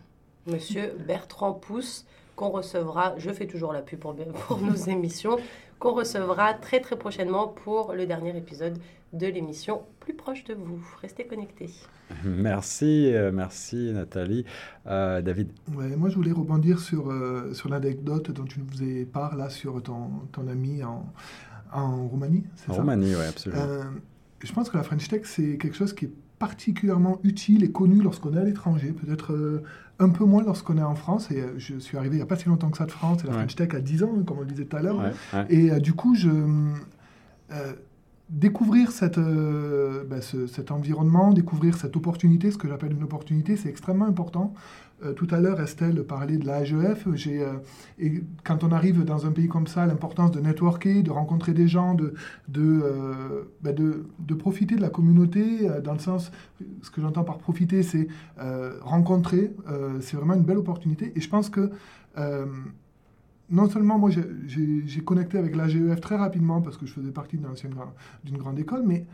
Monsieur Bertrand Pousse, qu'on recevra, je fais toujours la pub pour, pour nos [laughs] émissions, qu'on recevra très très prochainement pour le dernier épisode de l'émission Plus proche de vous. Restez connectés. Merci, euh, merci Nathalie. Euh, David, Ouais, moi, je voulais rebondir sur, euh, sur l'anecdote dont tu nous faisais part là sur ton, ton ami en, en Roumanie, en ça? Roumanie, oui, absolument. Euh, je pense que la French Tech, c'est quelque chose qui est particulièrement utile et connu lorsqu'on est à l'étranger, peut-être euh, un peu moins lorsqu'on est en France. Et euh, je suis arrivé il n'y a pas si longtemps que ça de France, et la Ouais. French Tech a 10 ans, comme on le disait tout à l'heure. Ouais, ouais. Et euh, du coup, je, euh, découvrir cette, euh, ben, ce- cet environnement, découvrir cette opportunité, ce que j'appelle une opportunité, c'est extrêmement important. Euh, tout à l'heure, Estelle parlait de la euh, quand on arrive dans un pays comme ça, l'importance de networker, de rencontrer des gens, de, de, euh, ben, profiter de la communauté, dans le sens, ce que j'entends par profiter, c'est rencontrer. c'est vraiment une belle opportunité. Et je pense que non seulement moi j'ai- connecté avec la GEF très rapidement parce que je faisais partie d'une grande école, mais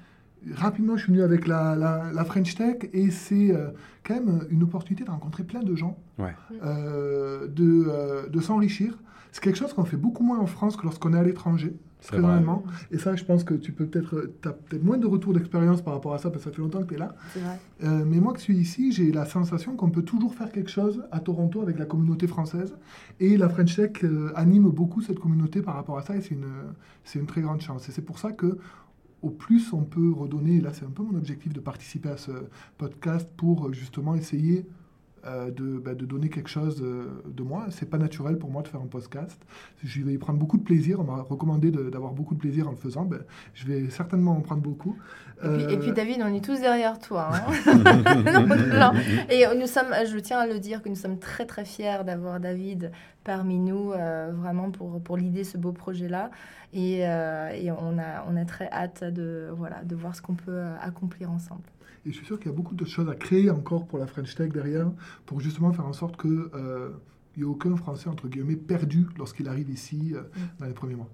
rapidement je suis venu avec la, la- la French Tech et c'est euh, quand même une opportunité de rencontrer plein de gens, Ouais. euh, de, euh, de s'enrichir. C'est quelque chose qu'on fait beaucoup moins en France que lorsqu'on est à l'étranger, C'est très vrai. honnêtement. Et ça, je pense que tu peux peut-être, tu as peut-être moins de retours d'expérience par rapport à ça parce que ça fait longtemps que tu es là. C'est vrai. Euh, mais moi qui suis ici, j'ai la sensation qu'on peut toujours faire quelque chose à Toronto avec la communauté française. Et la French Tech euh, anime beaucoup cette communauté par rapport à ça et c'est une, c'est une très grande chance. Et c'est pour ça que au plus on peut redonner, là c'est un peu mon objectif de participer à ce podcast pour justement essayer de, bah, de donner quelque chose euh, de moi. C'est pas naturel pour moi de faire un podcast. Je vais y prendre beaucoup de plaisir. On m'a recommandé d'avoir beaucoup de plaisir en le faisant. Ben, je vais certainement en prendre beaucoup. Et puis, et puis, Euh, David, on est tous derrière toi. hein. [laughs] [laughs] Non. Et nous sommes, je tiens à le dire, que nous sommes très très fiers d'avoir David parmi nous, euh, vraiment pour, pour l'idée ce beau projet-là. Et, euh, et on, a, on a très hâte de, voilà, de voir ce qu'on peut euh, accomplir ensemble. Et je suis sûr qu'il y a beaucoup de choses à créer encore pour la French Tech derrière, pour justement faire en sorte qu'il n'y ait aucun Français, entre guillemets, perdu lorsqu'il arrive ici euh, dans les premiers mois.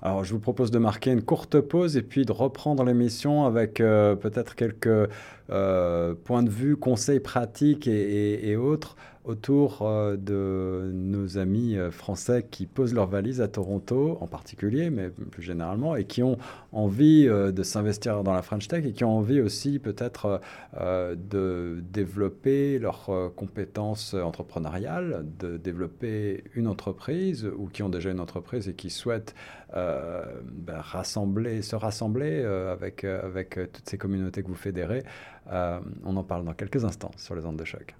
Alors, je vous propose de marquer une courte pause et puis de reprendre l'émission avec euh, peut-être quelques euh, points de vue, conseils pratiques et, et- et autres autour euh, de nos amis euh, français qui posent leurs valises à Toronto en particulier, mais plus généralement, et qui ont envie euh, de s'investir dans la French Tech et qui ont envie aussi peut-être de développer leurs compétences entrepreneuriales, de développer une entreprise ou qui ont déjà une entreprise et qui souhaitent ben, rassembler, se rassembler avec, toutes ces communautés que vous fédérez. On en parle dans quelques instants sur les ondes de choc.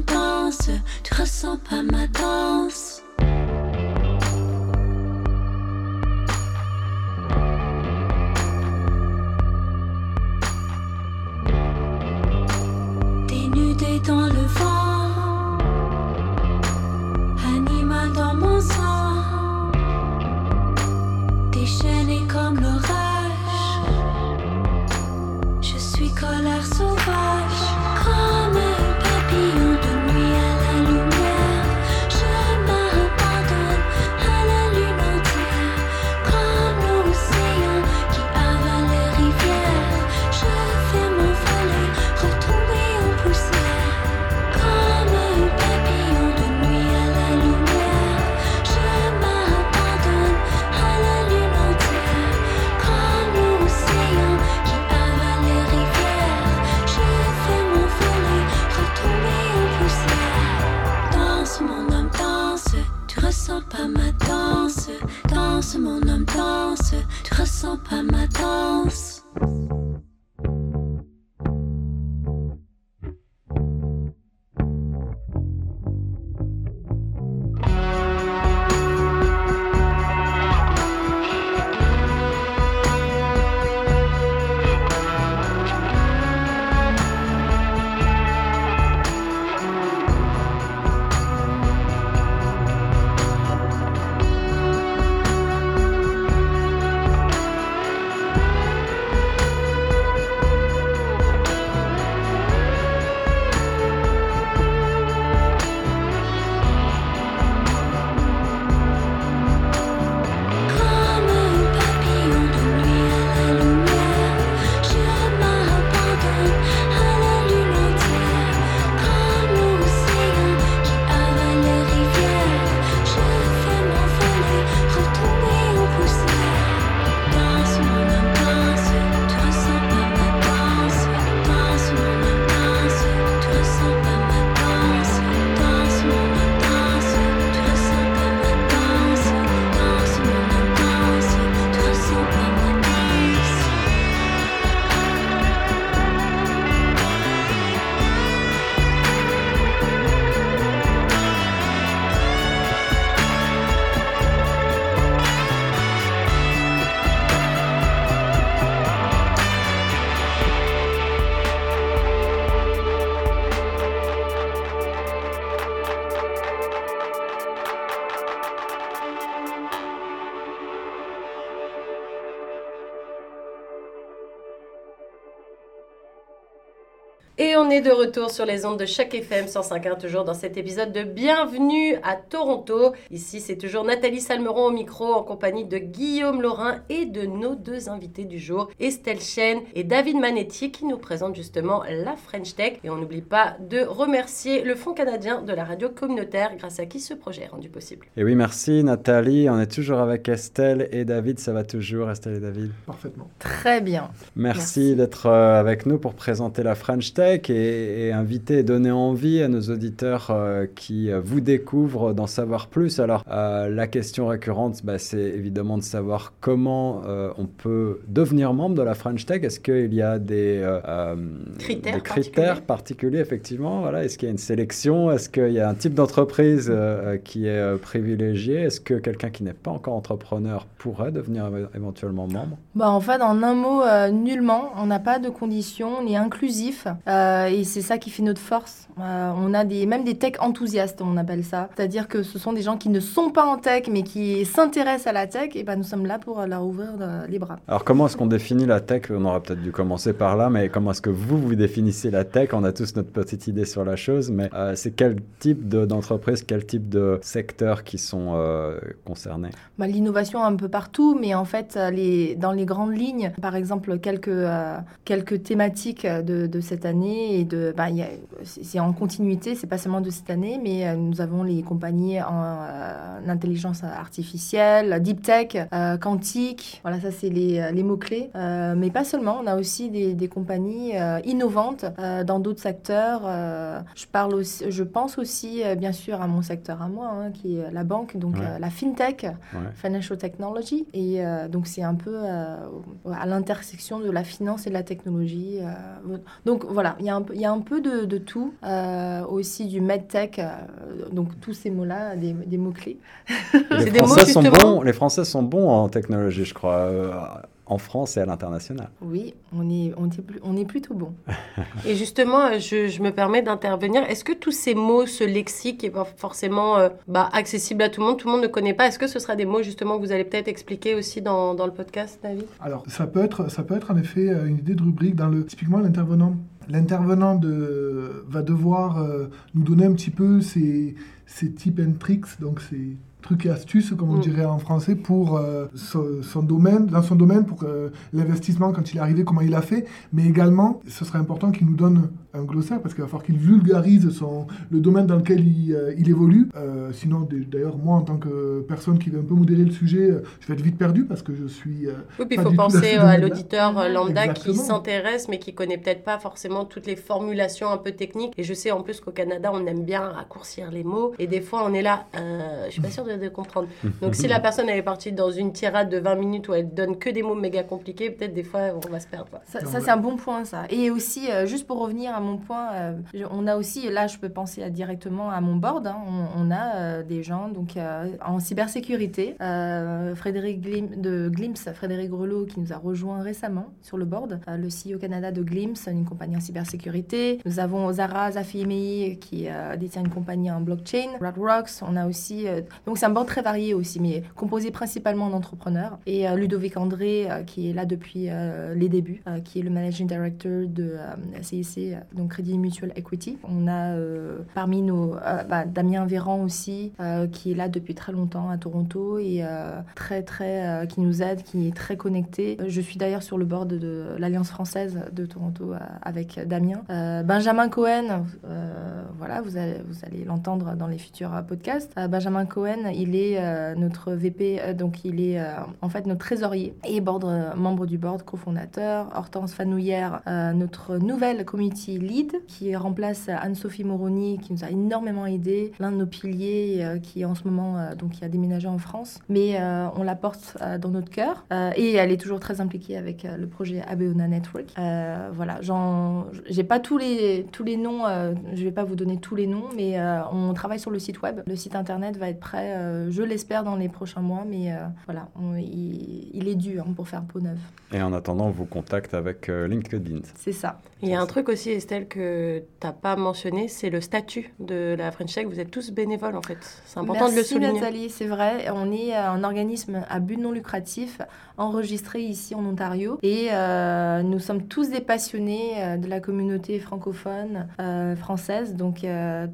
Danse, tu ressens pas ma danse. De retour sur les ondes de chaque FM 105.1, toujours dans cet épisode de Bienvenue à Toronto. Ici, c'est toujours Nathalie Salmeron au micro en compagnie de Guillaume Laurin et de nos deux invités du jour, Estelle Chen et David Manetti, qui nous présentent justement la French Tech. Et on n'oublie pas de remercier le Fonds canadien de la radio communautaire, grâce à qui ce projet est rendu possible. Et oui, merci Nathalie. On est toujours avec Estelle et David. Ça va toujours, Estelle et David? Parfaitement. Très bien. Merci, Merci. d'être euh, avec nous pour présenter la French Tech et, et inviter et donner envie à nos auditeurs euh, qui euh, vous découvrent d'en savoir plus. Alors, euh, la question récurrente, bah, c'est évidemment de savoir comment on peut devenir membre de la French Tech. Est-ce qu'il y a des, Critères des critères particuliers, effectivement voilà. Est-ce qu'il y a une sélection? Est-ce qu'il y a un type d'entreprise qui est privilégié? Est-ce que quelqu'un qui n'est pas encore entrepreneur pourrait devenir éve- éventuellement membre? Bah, en fait, en un mot, nullement. On n'a pas de conditions, on est inclusif. et c'est ça qui fait notre force. Euh, on a des, même des tech enthousiastes, on appelle ça. C'est-à-dire que ce sont des gens qui ne sont pas en tech, mais qui s'intéressent à la tech. Et ben, nous sommes là pour leur ouvrir euh, les bras. Alors, comment est-ce qu'on définit la tech? On aurait peut-être dû commencer par là, mais comment est-ce que vous, vous définissez la tech? On a tous notre petite idée sur la chose, mais euh, c'est quel type de- d'entreprise, quel type de secteurs qui sont euh, concernés? Bah, L'innovation un peu partout, mais en fait, euh, les, dans les grandes lignes, par exemple, quelques, euh, quelques thématiques de, de cette année et de, bah, c'est en continuité, c'est pas seulement de cette année, mais euh, nous avons les compagnies en euh, intelligence artificielle, deep tech, euh, quantique. Voilà, ça c'est les, les mots-clés. Mais pas seulement, on a aussi des, des compagnies innovantes dans d'autres secteurs. Je, parle aussi, je pense aussi, bien sûr, à mon secteur à moi, hein, qui est la banque, donc Ouais. la fintech, Ouais. financial technology. Et donc c'est un peu à l'intersection de la finance et de la technologie. donc voilà, il y a un peu, il y a un peu de, de tout, euh, aussi du medtech, euh, donc tous ces mots-là, des, des mots-clés. Les [laughs] mots, Français, sont bons, les Français sont bons en technologie, je crois, euh, en France et à l'international. Oui, on est, on est, plus- on est plutôt bon. [laughs] Et justement, je, je me permets d'intervenir. Est-ce que tous ces mots, ce lexique, est pas forcément euh, bah, accessible à tout le monde Tout le monde ne connaît pas? Est-ce que ce sera des mots justement que vous allez peut-être expliquer aussi dans, dans le podcast, David? Alors, ça peut, être, ça peut être en effet une idée de rubrique dans le. Typiquement, l'intervenant. L'intervenant de, va devoir euh, nous donner un petit peu ses, ses tips and tricks, donc ses trucs et astuces, comme on Mm. dirait en français, pour euh, son, son domaine, dans son domaine, pour euh, l'investissement quand il est arrivé, comment il a fait. Mais également, ce serait important qu'il nous donne un glossaire, parce qu'il va falloir qu'il vulgarise son, le domaine dans lequel il, euh, il évolue. Euh, sinon, d'ailleurs, moi, en tant que personne qui veut un peu modérer le sujet, euh, je vais être vite perdu, parce que je suis... euh, Oui, puis il faut penser à l'auditeur lambda qui s'intéresse, mais qui connaît peut-être pas forcément toutes les formulations un peu techniques. Et je sais en plus qu'au Canada, on aime bien raccourcir les mots. Et des fois, on est là, euh, je suis pas sûre de, de comprendre. Donc, si la [laughs] personne elle est partie dans une tirade de 20 minutes où elle donne que des mots méga compliqués, peut-être des fois, on va se perdre. quoi. Ça, c'est un bon point, ça. Et aussi, euh, juste pour revenir à mon point, euh, on a aussi, là, je peux penser directement à mon board. hein, on, a euh, des gens donc euh, en cybersécurité. Frédéric de Glimpse, Frédéric Grelot, qui nous a rejoint récemment sur le board, le CEO Canada de Glimpse, une compagnie en cybersécurité. Nous avons Zara Zafiemei, qui détient une compagnie en blockchain. Radrocks, on a aussi. donc, c'est un board très varié aussi, mais composé principalement d'entrepreneurs. Et Ludovic André, qui est là depuis les débuts, qui est le managing director de CIC, donc Crédit Mutual Equity. On a euh, parmi nos euh, bah, Damien Véran aussi, euh, qui est là depuis très longtemps à Toronto et très très qui nous aide, qui est très connecté. Je suis d'ailleurs sur le board de l'Alliance française de Toronto avec Damien. Benjamin Cohen, voilà, vous allez, vous allez l'entendre dans les futurs podcasts. Benjamin Cohen, il est notre VP, donc il est en fait notre trésorier et board, membre du board, cofondateur. Hortense Fanouillère, notre nouvelle community lead, qui remplace Anne-Sophie Moroni, qui nous a énormément aidé. L'un de nos piliers euh, qui en ce moment euh, donc qui a déménagé en France, mais euh, on la porte dans notre cœur et elle est toujours très impliquée avec le projet Abeona Network. Voilà, j'ai pas tous les tous les noms, je vais pas vous donner tous les noms, mais on travaille sur le site web. Le site internet va être prêt, je l'espère, dans les prochains mois, mais voilà, on- il, il est dû hein, pour faire peau neuve. Et en attendant, on vous contacte avec LinkedIn. C'est ça. Il y a un truc aussi, Estelle, que tu n'as pas mentionné, c'est le statut de la French Tech. Vous êtes tous bénévoles, en fait. C'est important de le Merci souligner. Nathalie, c'est vrai. On est euh, un organisme à but non lucratif enregistré ici en Ontario et euh, nous sommes tous des passionnés euh, de la communauté francophone euh, française. Donc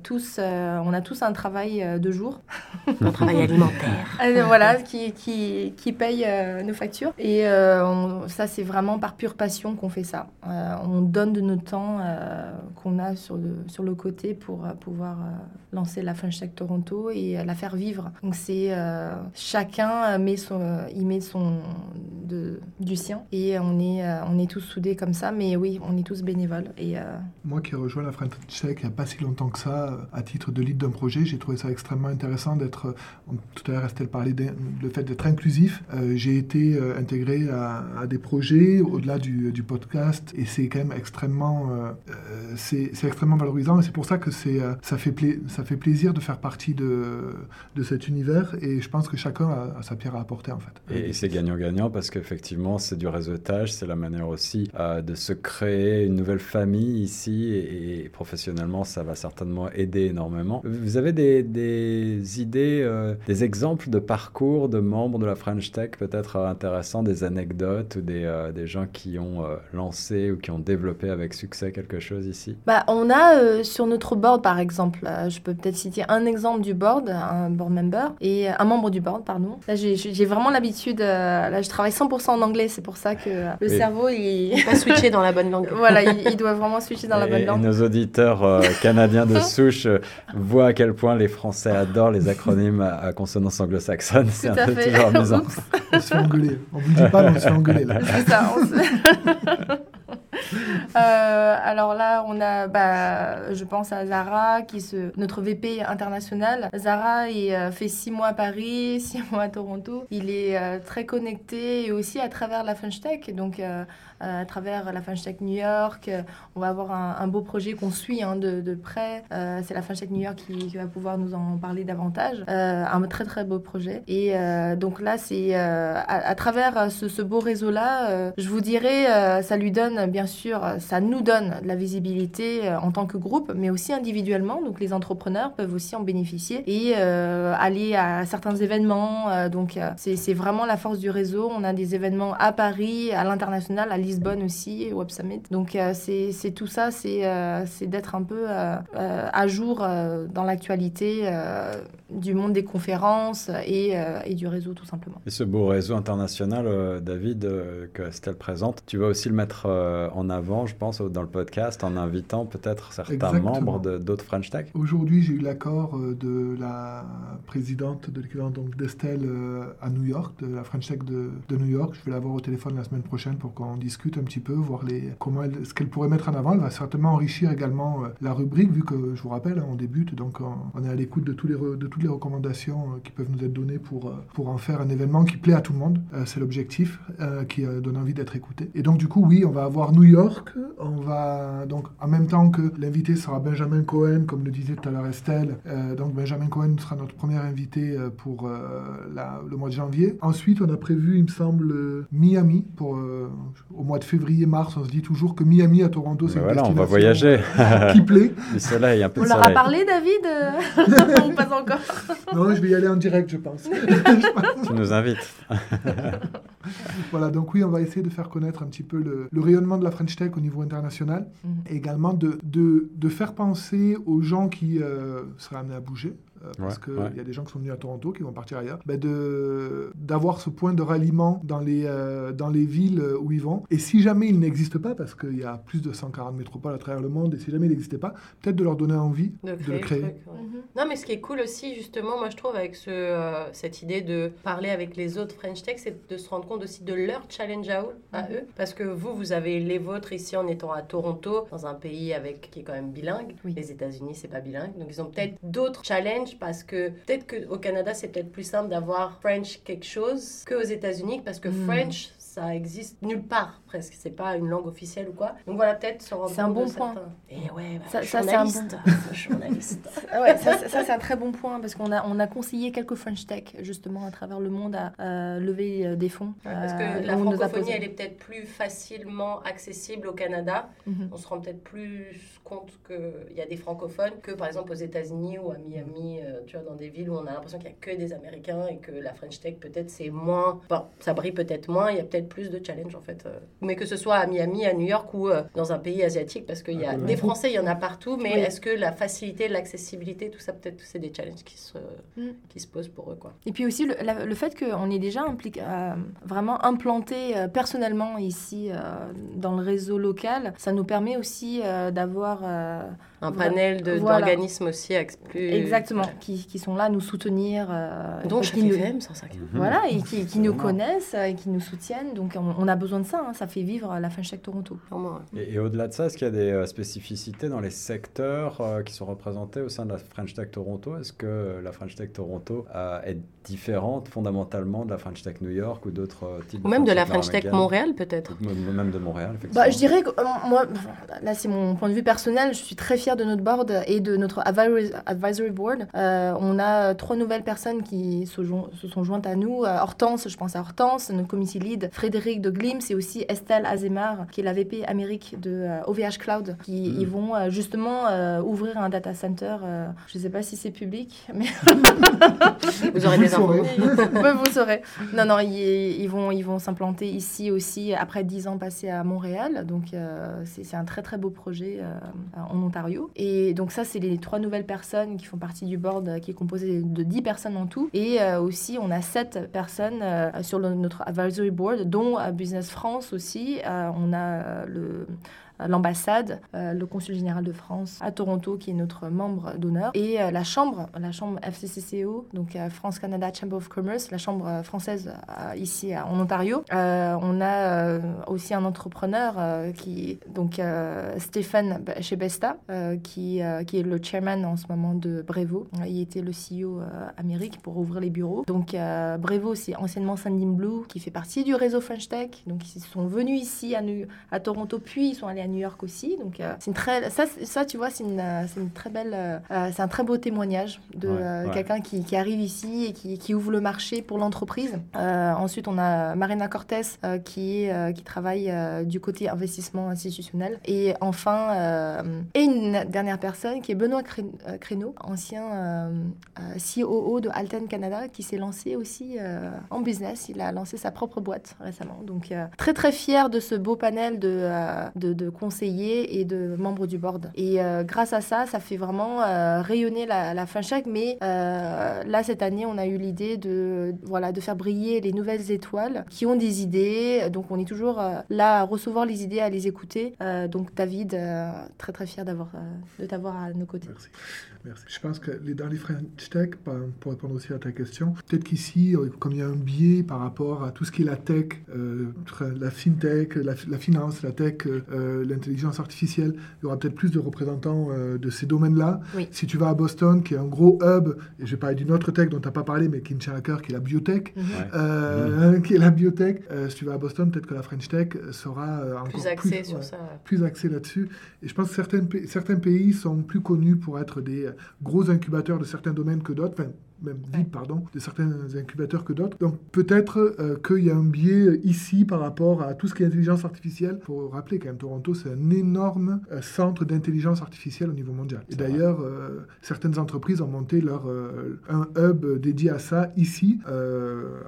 tous, on a tous un travail de jour. [laughs] Un travail alimentaire. [laughs] Voilà, qui, qui, qui paye nos factures. Et on- ça, c'est vraiment par pure passion qu'on fait ça. On donne de notre temps qu'on a sur le, sur le côté pour pouvoir lancer la French Tech Toronto et la faire vivre. Donc c'est chacun met son, il met son de, du sien et on est, euh, on est tous soudés comme ça. Mais oui, on est tous bénévoles. Et euh, Moi qui ai rejoint la French il n'y a pas si longtemps que ça, à titre de lead d'un projet, j'ai trouvé ça extrêmement intéressant d'être, tout à l'heure Estelle parlait du fait d'être inclusif. Euh, j'ai été euh, intégré à, à des projets au-delà du, du podcast et c'est quand même extrêmement, c'est, extrêmement valorisant et c'est pour ça que c'est, euh, ça, fait ça fait plaisir de faire partie de, de cet univers et je pense que chacun a, a sa pierre à apporter en fait. Et, et c'est gagnant-gagnant parce qu'effectivement, c'est du réseautage, c'est la manière aussi euh, de se créer une nouvelle famille ici et, professionnellement, ça va certainement aider énormément. Vous avez des, idées, euh, des exemples de parcours de membres de la French Tech peut-être euh, intéressants, des anecdotes ou des, des gens qui ont lancé ou qui ont développé avec succès quelque chose ici? Bah, on a sur notre board, par exemple, je peux peut-être citer un exemple du board, un board member, et un membre du board, pardon. Là, j'ai- vraiment l'habitude, là, je travaille 100% en anglais, c'est pour ça que euh, le Oui. cerveau, il... Pas [laughs] switcher dans la bonne langue. voilà, il, [laughs] il doit vraiment switcher dans la bonne et langue. nos auditeurs euh, [laughs] canadiens de souche euh, voient à quel point les Français adorent les acronymes à, à consonance anglo-saxonne. C'est Tout un à peu fait. toujours amusant. On se fait engueuler. On vous le dit pas, mais on se fait engueuler là. C'est ça. on se- [laughs] alors là, on a, bah, je pense à Zara, qui se, notre VP international. Zara, il euh, fait six mois à Paris, [laughs] six mois à Toronto. Il est euh, très connecté et aussi à travers la French Tech. Donc, euh, euh, à travers la French Tech New York, euh, on va avoir un, beau projet qu'on suit hein, de, près. Euh, C'est la French Tech New York qui, va pouvoir nous en parler davantage. Euh, un très très beau projet. Et euh, donc là, c'est euh, à, travers ce, beau réseau-là, euh, je vous dirais, euh, ça lui donne, bien sûr, ça nous donne de la visibilité euh, en tant que groupe, mais aussi individuellement. Donc les entrepreneurs peuvent aussi en bénéficier et euh, aller à certains événements. Euh, donc euh, c'est vraiment la force du réseau. On a des événements à Paris, à l'international, à Lisbonne aussi, au Web Summit. Donc euh, c'est tout ça, c'est euh, d'être un peu euh, à jour dans l'actualité du monde des conférences et, euh, et du réseau tout simplement. Et ce beau réseau international, euh, David, euh, que Estelle présente, tu vas aussi le mettre euh, en avant, je pense, dans le podcast, en invitant peut-être certains Exactement. membres d'autres French Tech. Aujourd'hui, j'ai eu l'accord de la présidente de l'équivalent donc d'Estelle euh, à New York, de la French Tech de, de New York. Je vais la voir au téléphone la semaine prochaine pour qu'on discute un petit peu, voir les, comment elle- ce qu'elle pourrait mettre en avant. Elle va certainement enrichir également euh, la rubrique, vu que je vous rappelle, hein, on débute, donc on, on est à l'écoute de, tous les toutes les recommandations euh, qui peuvent nous être données pour, euh, pour en faire un événement qui plaît à tout le monde. Euh, C'est l'objectif, euh, qui euh, donne envie d'être écouté. Et donc, du coup, oui, on va avoir New York. On va donc, en même temps que l'invité sera Benjamin Cohen, comme le disait tout à l'heure Estelle. Euh, donc, Benjamin Cohen sera notre premier invité euh, pour euh, la- le mois de janvier. Ensuite, on a prévu, il me semble, Miami pour euh, au mois de février-mars. On se dit toujours que Miami à Toronto, c'est une voilà, on va voyager. qui plaît. du soleil, un peu On de leur a soleil. parlé, David? [laughs] Euh, Ou pas encore [laughs] Non, je vais y aller en direct, je pense. [laughs] Tu nous invites. [laughs] Voilà, donc oui, on va essayer de faire connaître un petit peu le, le rayonnement de la French Tech au niveau international Mhm. et également de, de, de faire penser aux gens qui euh, seraient amenés à bouger. Euh, parce Ouais, qu'il ouais. y a des gens qui sont venus à Toronto, qui vont partir ailleurs, ben de- d'avoir ce point de ralliement dans les, euh, dans les villes où ils vont. Et si jamais il n'existe pas, parce qu'il y a plus de 140 métropoles à travers le monde, et si jamais il n'existait pas, peut-être de leur donner envie de le créer. le truc, ouais. Non, mais ce qui est cool aussi, justement, moi je trouve, avec ce, euh, cette idée de parler avec les autres French Tech, c'est de se rendre compte aussi de leur challenge à eux, à eux. Parce que vous, vous avez les vôtres ici en étant à Toronto, dans un pays avec, qui est quand même bilingue. Oui. Les États-Unis, c'est pas bilingue. Donc ils ont peut-être d'autres challenges parce que peut-être qu'au Canada, c'est peut-être plus simple d'avoir French quelque chose qu'aux États-Unis parce que Mm. French, ça existe nulle part presque. C'est pas une langue officielle ou quoi. Donc voilà, peut-être se rendre C'est un compte bon point. certains. Et ouais, bah, Ça- ça, c'est un bon- journaliste. [laughs] [laughs] Ah ouais, ça, ça, ça, c'est un très bon point parce qu'on a, on a conseillé quelques French Tech justement à travers le monde à euh, lever euh, des fonds. Ouais, Parce Euh, que la on nous a francophonie, elle est peut-être plus facilement accessible au Canada. Mhm. On se rend peut-être plus compte qu'il y a des francophones que par exemple aux États-Unis ou à Miami, euh, tu vois, dans des villes où on a l'impression qu'il n'y a que des Américains et que la French Tech, peut-être, c'est moins. Enfin, ça brille peut-être moins, il y a peut-être plus de challenge en fait. euh. Mais que ce soit à Miami, à New York ou euh, dans un pays asiatique, parce qu'il y a Ah, des Français, il y en a partout, mais Oui. est-ce que la facilité, l'accessibilité, tout ça, peut-être, c'est des challenges qui se, Mm. qui se posent pour eux, quoi. Et puis aussi le, la- le fait qu'on est déjà impliqué, euh, vraiment implanté euh, personnellement ici euh, dans le réseau local, ça nous permet aussi euh, d'avoir euh, Un Voilà. panel Voilà. d'organismes aussi plus. exactement qui, qui sont là à nous soutenir. euh, Donc, qui nous- FM, sans ça. Voilà, et qui, qui nous connaissent euh, et qui nous soutiennent. Donc on, on a besoin de ça, hein, ça fait vivre la French Tech Toronto. Et, et au-delà de ça, est-ce qu'il y a des euh, spécificités dans les secteurs euh, qui sont représentés au sein de la French Tech Toronto? Est-ce que la French Tech Toronto euh, est différente fondamentalement de la French Tech New York ou d'autres euh, types Ou même de la French Tech Montréal, peut-être. Même de Montréal, effectivement. Bah, je dirais que euh, moi, là c'est mon point de vue personnel, je suis très fière fiers de notre board et de notre advisory, board. Euh, on a trois nouvelles personnes qui se, sont jointes à nous. Euh, Hortense, je pense à Hortense, notre committee lead, Frédéric de Glims et aussi Estelle Azemar, qui est la VP Amérique de euh, OVH Cloud, qui Mm. ils vont euh, justement euh, ouvrir un data center. euh, je ne sais pas si c'est public, mais [laughs] Vous aurez Vous des le saurez. [laughs] infos. Vous saurez. Non, non, ils, ils vont, ils vont s'implanter ici aussi après 10 ans passés à Montréal. Donc, euh, c'est c'est un très, très beau projet euh, en Ontario. Et donc, ça, c'est les trois nouvelles personnes qui font partie du board euh, qui est composé de 10 personnes en tout. Et euh, aussi, on a 7 personnes euh, sur notre advisory board, dont Business France aussi. On a le l'ambassade, euh, le consul général de France à Toronto qui est notre membre d'honneur et euh, la chambre, la chambre FCCCO, donc euh, France Canada Chamber of Commerce, la chambre française ici en Ontario. On a aussi un entrepreneur qui donc Stéphane B- chez Besta euh, qui qui est le chairman en ce moment de Brevo. Il était le CEO Amérique pour ouvrir les bureaux. Donc Brevo c'est anciennement Sandin Blue qui fait partie du réseau French Tech. Donc ils sont venus ici à, à Toronto puis ils sont allés à New York aussi. Donc euh, c'est une très ça, ça tu vois c'est une, euh, c'est une très belle euh, c'est un très beau témoignage de Ouais, euh, ouais. quelqu'un qui, qui arrive ici et qui, qui ouvre le marché pour l'entreprise. Ensuite on a Marina Cortés qui qui travaille du côté investissement institutionnel et enfin et une dernière personne qui est Benoît Cré- Créneau ancien COO de Alten Canada qui s'est lancé aussi en business. Il a lancé sa propre boîte récemment. Donc très très fier de ce beau panel de, de, de conseillers et de membres du board. Et euh, grâce à ça, ça fait vraiment euh, rayonner la, la FinCheck. Mais euh, là, cette année, on a eu l'idée de, voilà, de faire briller les nouvelles étoiles qui ont des idées. Donc on est toujours là à recevoir les idées, à les écouter. Donc David, très très fier d'avoir, de t'avoir à nos côtés. Merci. Je pense que dans les French Tech, pour répondre aussi à ta question, peut-être qu'ici, comme il y a un biais par rapport à tout ce qui est la tech, la fintech, la, la finance, la tech, l'intelligence artificielle, il y aura peut-être plus de représentants euh, de ces domaines-là. Oui. Si tu vas à Boston, qui est un gros hub, et je vais parler d'une autre tech dont tu n'as pas parlé, mais qui me tient à cœur, qui est la biotech, Mhm. Euh, qui est la biotech, euh, si tu vas à Boston, peut-être que la French Tech sera euh, encore Plus axé plus, sur ouais, ça. ouais. plus axé là-dessus. Et je pense que certains, pa- certains pays sont plus connus pour être des gros incubateurs de certains domaines que d'autres, enfin, même vite, pardon, de certains incubateurs que d'autres. Donc peut-être euh, qu'il y a un biais ici par rapport à tout ce qui est intelligence artificielle. Il faut rappeler quand même, Toronto, c'est un énorme euh, centre d'intelligence artificielle au niveau mondial. Et d'ailleurs, euh, certaines entreprises ont monté leur, un hub dédié à ça ici,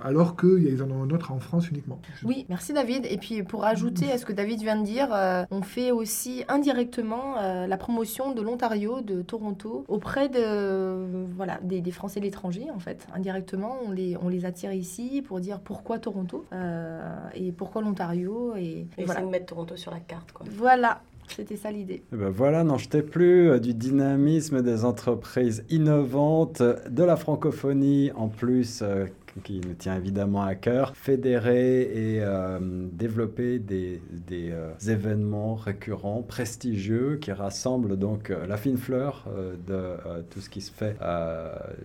alors qu'ils en ont un autre en France uniquement. Oui, merci David. Et puis pour ajouter à ce que David vient de dire, on fait aussi indirectement la promotion de l'Ontario, de Toronto, auprès de, voilà, des, des Français de l'étranger en fait. Indirectement, on les, on les attire ici pour dire pourquoi Toronto euh, et pourquoi l'Ontario. Et, et voilà. de mettre Toronto sur la carte. Quoi. Voilà, c'était ça l'idée. Eh ben voilà, n'en jetez plus euh, du dynamisme des entreprises innovantes, de la francophonie en plus, euh, qui nous tient évidemment à cœur, fédérer et euh, développer des, des, euh, événements récurrents, prestigieux, qui rassemblent donc euh, la fine fleur de tout ce qui se fait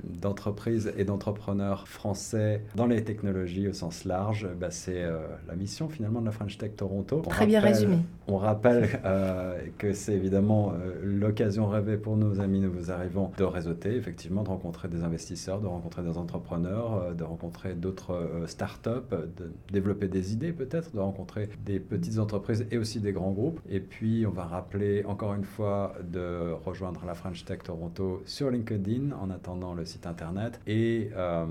d'entreprises et d'entrepreneurs français dans les technologies au sens large. Ben, C'est la mission finalement de la French Tech Toronto. On Très bien résumé. on rappelle que c'est évidemment l'occasion rêvée pour nos amis nous arrivons de réseauter, effectivement, de rencontrer des investisseurs, de rencontrer des entrepreneurs, de rencontrer d'autres euh, startups, de développer des idées peut-être, de rencontrer des petites entreprises et aussi des grands groupes. Et puis, on va rappeler encore une fois de rejoindre la French Tech Toronto sur LinkedIn en attendant le site internet. Et euh,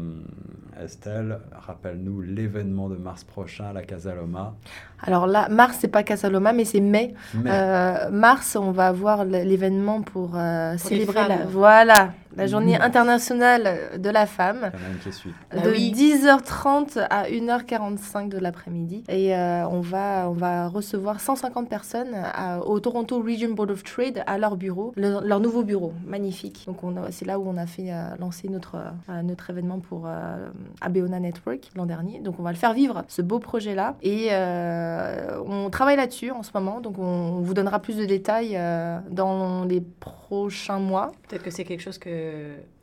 Estelle, rappelle-nous l'événement de mars prochain à la Casa Loma. Alors là, mars, c'est pas Casaloma, mais c'est mai. Euh, mars, on va avoir l'événement pour, euh, les célébrer la, voilà, la journée Mmh. internationale de la femme. Il y en a une qui suit. Bah de oui. 10h30 à 1h45 de l'après-midi. Et euh, on, va, on va recevoir 150 personnes à- au Toronto Region Board of Trade à leur bureau, le- leur nouveau bureau, magnifique. Donc c'est là où on a fait euh, lancer notre, euh, notre événement pour euh, Abeona Network l'an dernier. Donc on va le faire vivre, ce beau projet-là. Et euh, on travaille là-dessus en ce moment. Donc on, on vous donnera plus de détails euh, dans les prochains mois. Peut-être que c'est quelque chose que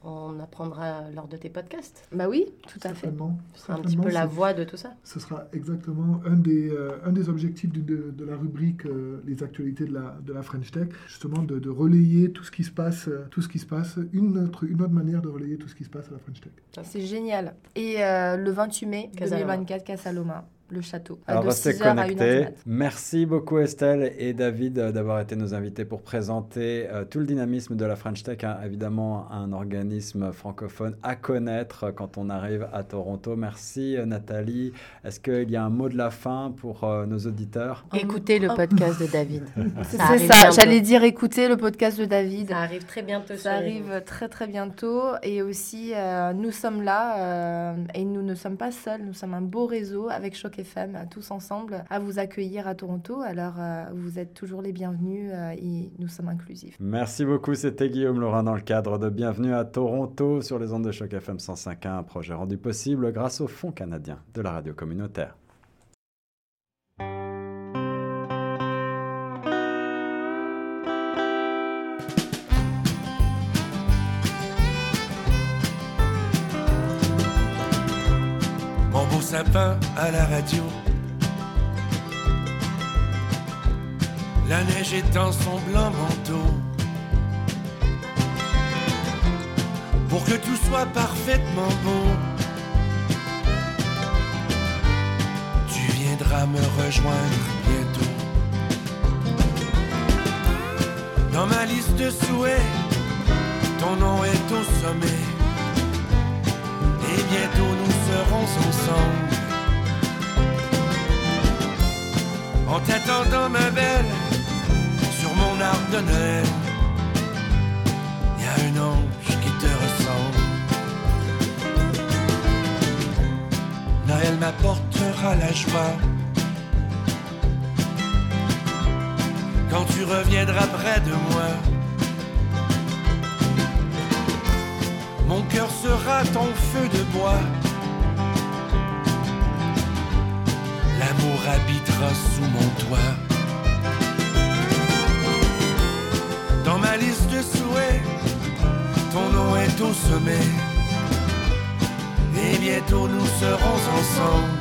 on apprendra lors de tes podcasts. Bah oui, tout à fait. Certainement. Ce sera un petit peu la voix de tout ça. Ce sera exactement un des, euh, un des objectifs de, de la rubrique euh, Les actualités de la, de la French Tech, justement de, de relayer tout ce qui se passe, euh, tout ce qui se passe, une autre, une autre manière de relayer tout ce qui se passe à la French Tech. C'est génial. Et euh, le 28 mai Casaloma. 2024, Casaloma, le château. Alors de restez 6h à 1h du connectés. Merci beaucoup Estelle et David euh, d'avoir été nos invités pour présenter euh, tout le dynamisme de la French Tech, hein, évidemment un organisme francophone à connaître euh, quand on arrive à Toronto. Merci euh, Nathalie. Est-ce qu'il y a un mot de la fin pour euh, nos auditeurs? Écoutez le Oh. podcast de David. [laughs] C'est Ça j'allais dire écouter le podcast de David. Ça arrive très bientôt. Ça arrive très très bientôt et aussi euh, nous sommes là euh, et nous ne sommes pas seuls, nous sommes un beau réseau avec Choc Euh, tous ensemble, à vous accueillir à Toronto. Alors euh, vous êtes toujours les bienvenus euh, et nous sommes inclusifs. Merci beaucoup, c'était Guillaume Laurin dans le cadre de Bienvenue à Toronto sur les ondes de choc FM 105.1, un projet rendu possible grâce au Fonds canadien de la radio communautaire. Sapin à la radio. La neige étend son blanc manteau. Pour que tout soit parfaitement beau. Tu viendras me rejoindre bientôt. Dans ma liste de souhaits, ton nom est au sommet. Et bientôt nous serons ensemble. En t'attendant, ma belle, sur mon arbre de Noël, y a un ange qui te ressemble. Noël m'apportera la joie. Quand tu reviendras près de moi. Mon cœur sera ton feu de bois. L'amour habitera sous mon toit. Dans ma liste de souhaits, ton nom est au sommet. Et bientôt nous serons ensemble.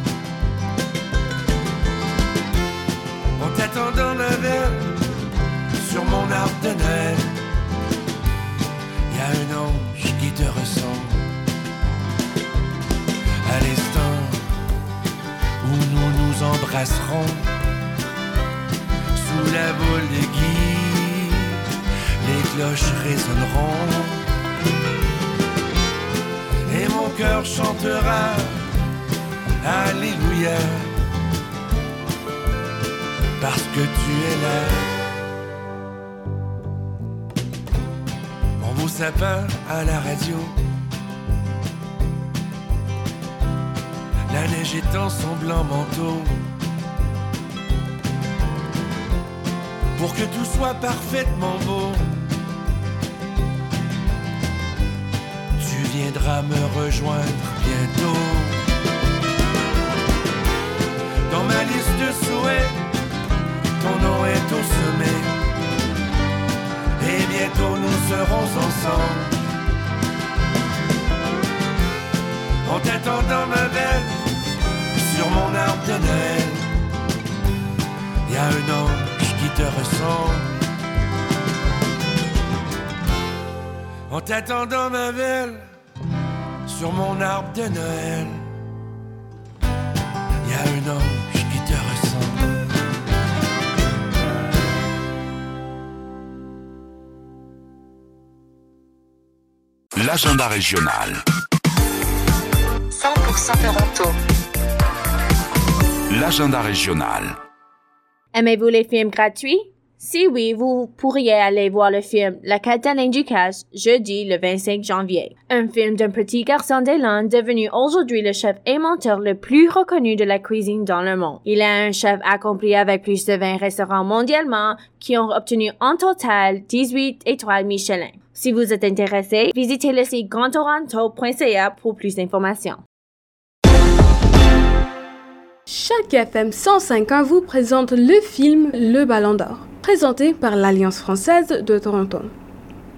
En t'attendant ma belle, sur mon arbre y a un ange qui te ressemble. À l'instant où nous nous embrasserons, sous la boule de Guy, les cloches résonneront. Et mon cœur chantera Alléluia, parce que tu es là. À la radio. La neige étend son blanc manteau. Pour que tout soit parfaitement beau. Tu viendras me rejoindre bientôt. Dans ma liste de souhaits, ton nom est au sommet. Nous serons ensemble. En t'attendant ma belle, sur mon arbre de Noël, y a un ange qui te ressemble. En t'attendant ma belle, sur mon arbre de Noël, y a un ange L'agenda régional. 100% Toronto. L'agenda régional. Aimez-vous les films gratuits? Si oui, vous pourriez aller voir le film La Cataline du Cash jeudi le 25 janvier. Un film d'un petit garçon d'Élan devenu aujourd'hui le chef aimanteur le plus reconnu de la cuisine dans le monde. Il est un chef accompli avec plus de 20 restaurants mondialement qui ont obtenu en total 18 étoiles Michelin. Si vous êtes intéressé, visitez le site grandtoronto.ca pour plus d'informations. Chaque FM 105.1 vous présente le film Le Ballon d'Or, présenté par l'Alliance française de Toronto.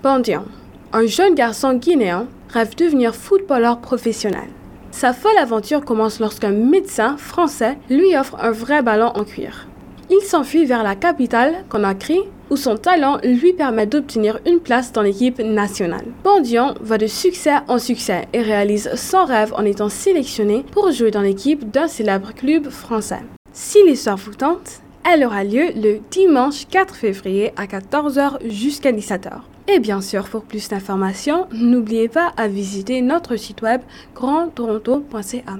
Pendion. un jeune garçon guinéen rêve de devenir footballeur professionnel. Sa folle aventure commence lorsqu'un médecin français lui offre un vrai ballon en cuir. Il s'enfuit vers la capitale, Conakry, où son talent lui permet d'obtenir une place dans l'équipe nationale. Bandian va de succès en succès et réalise son rêve en étant sélectionné pour jouer dans l'équipe d'un célèbre club français. Si l'histoire vous tente, elle aura lieu le dimanche 4 février à 14h jusqu'à 17h. Et bien sûr, pour plus d'informations, n'oubliez pas à visiter notre site web grandtoronto.ca.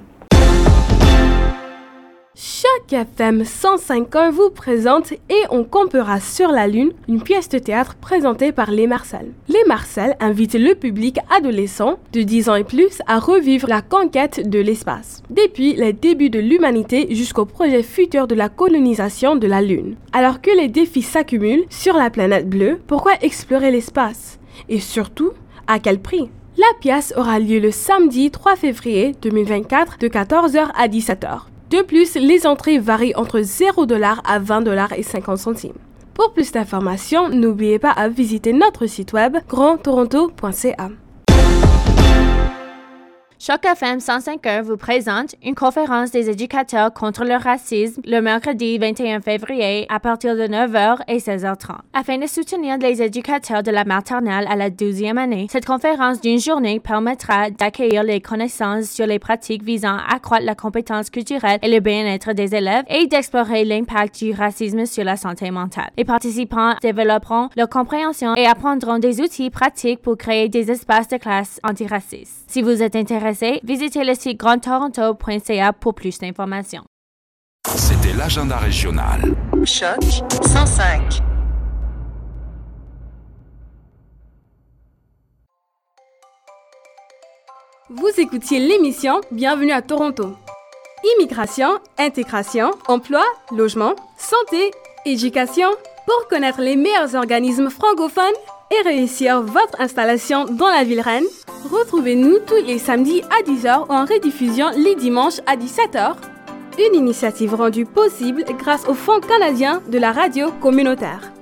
Chaque FM 105.1 vous présente Et on campera sur la Lune, une pièce de théâtre présentée par Les Marcel. Les Marcel invitent le public adolescent de 10 ans et plus à revivre la conquête de l'espace, depuis les débuts de l'humanité jusqu'au projet futur de la colonisation de la Lune. Alors que les défis s'accumulent sur la planète bleue, pourquoi explorer l'espace? Et surtout, à quel prix? La pièce aura lieu le samedi 3 février 2024 de 14h à 17h. De plus, les entrées varient entre 0 à 20 et 50 centimes. Pour plus d'informations, n'oubliez pas à visiter notre site web grandtoronto.ca. Choc FM 105.1 vous présente une conférence des éducateurs contre le racisme le mercredi 21 février à partir de 9h et 16h30. Afin de soutenir les éducateurs de la maternelle à la 12e année, cette conférence d'une journée permettra d'accueillir les connaissances sur les pratiques visant à accroître la compétence culturelle et le bien-être des élèves et d'explorer l'impact du racisme sur la santé mentale. Les participants développeront leur compréhension et apprendront des outils pratiques pour créer des espaces de classe antiracistes. Si vous êtes intéressé visitez le site grandtoronto.ca pour plus d'informations. C'était l'agenda régional. Choc 105. Vous écoutiez l'émission Bienvenue à Toronto. Immigration, intégration, emploi, logement, santé, éducation. Pour connaître les meilleurs organismes francophones et réussir votre installation dans la ville reine, retrouvez-nous tous les samedis à 10h ou en rediffusion les dimanches à 17h. Une initiative rendue possible grâce au Fonds canadien de la radio communautaire.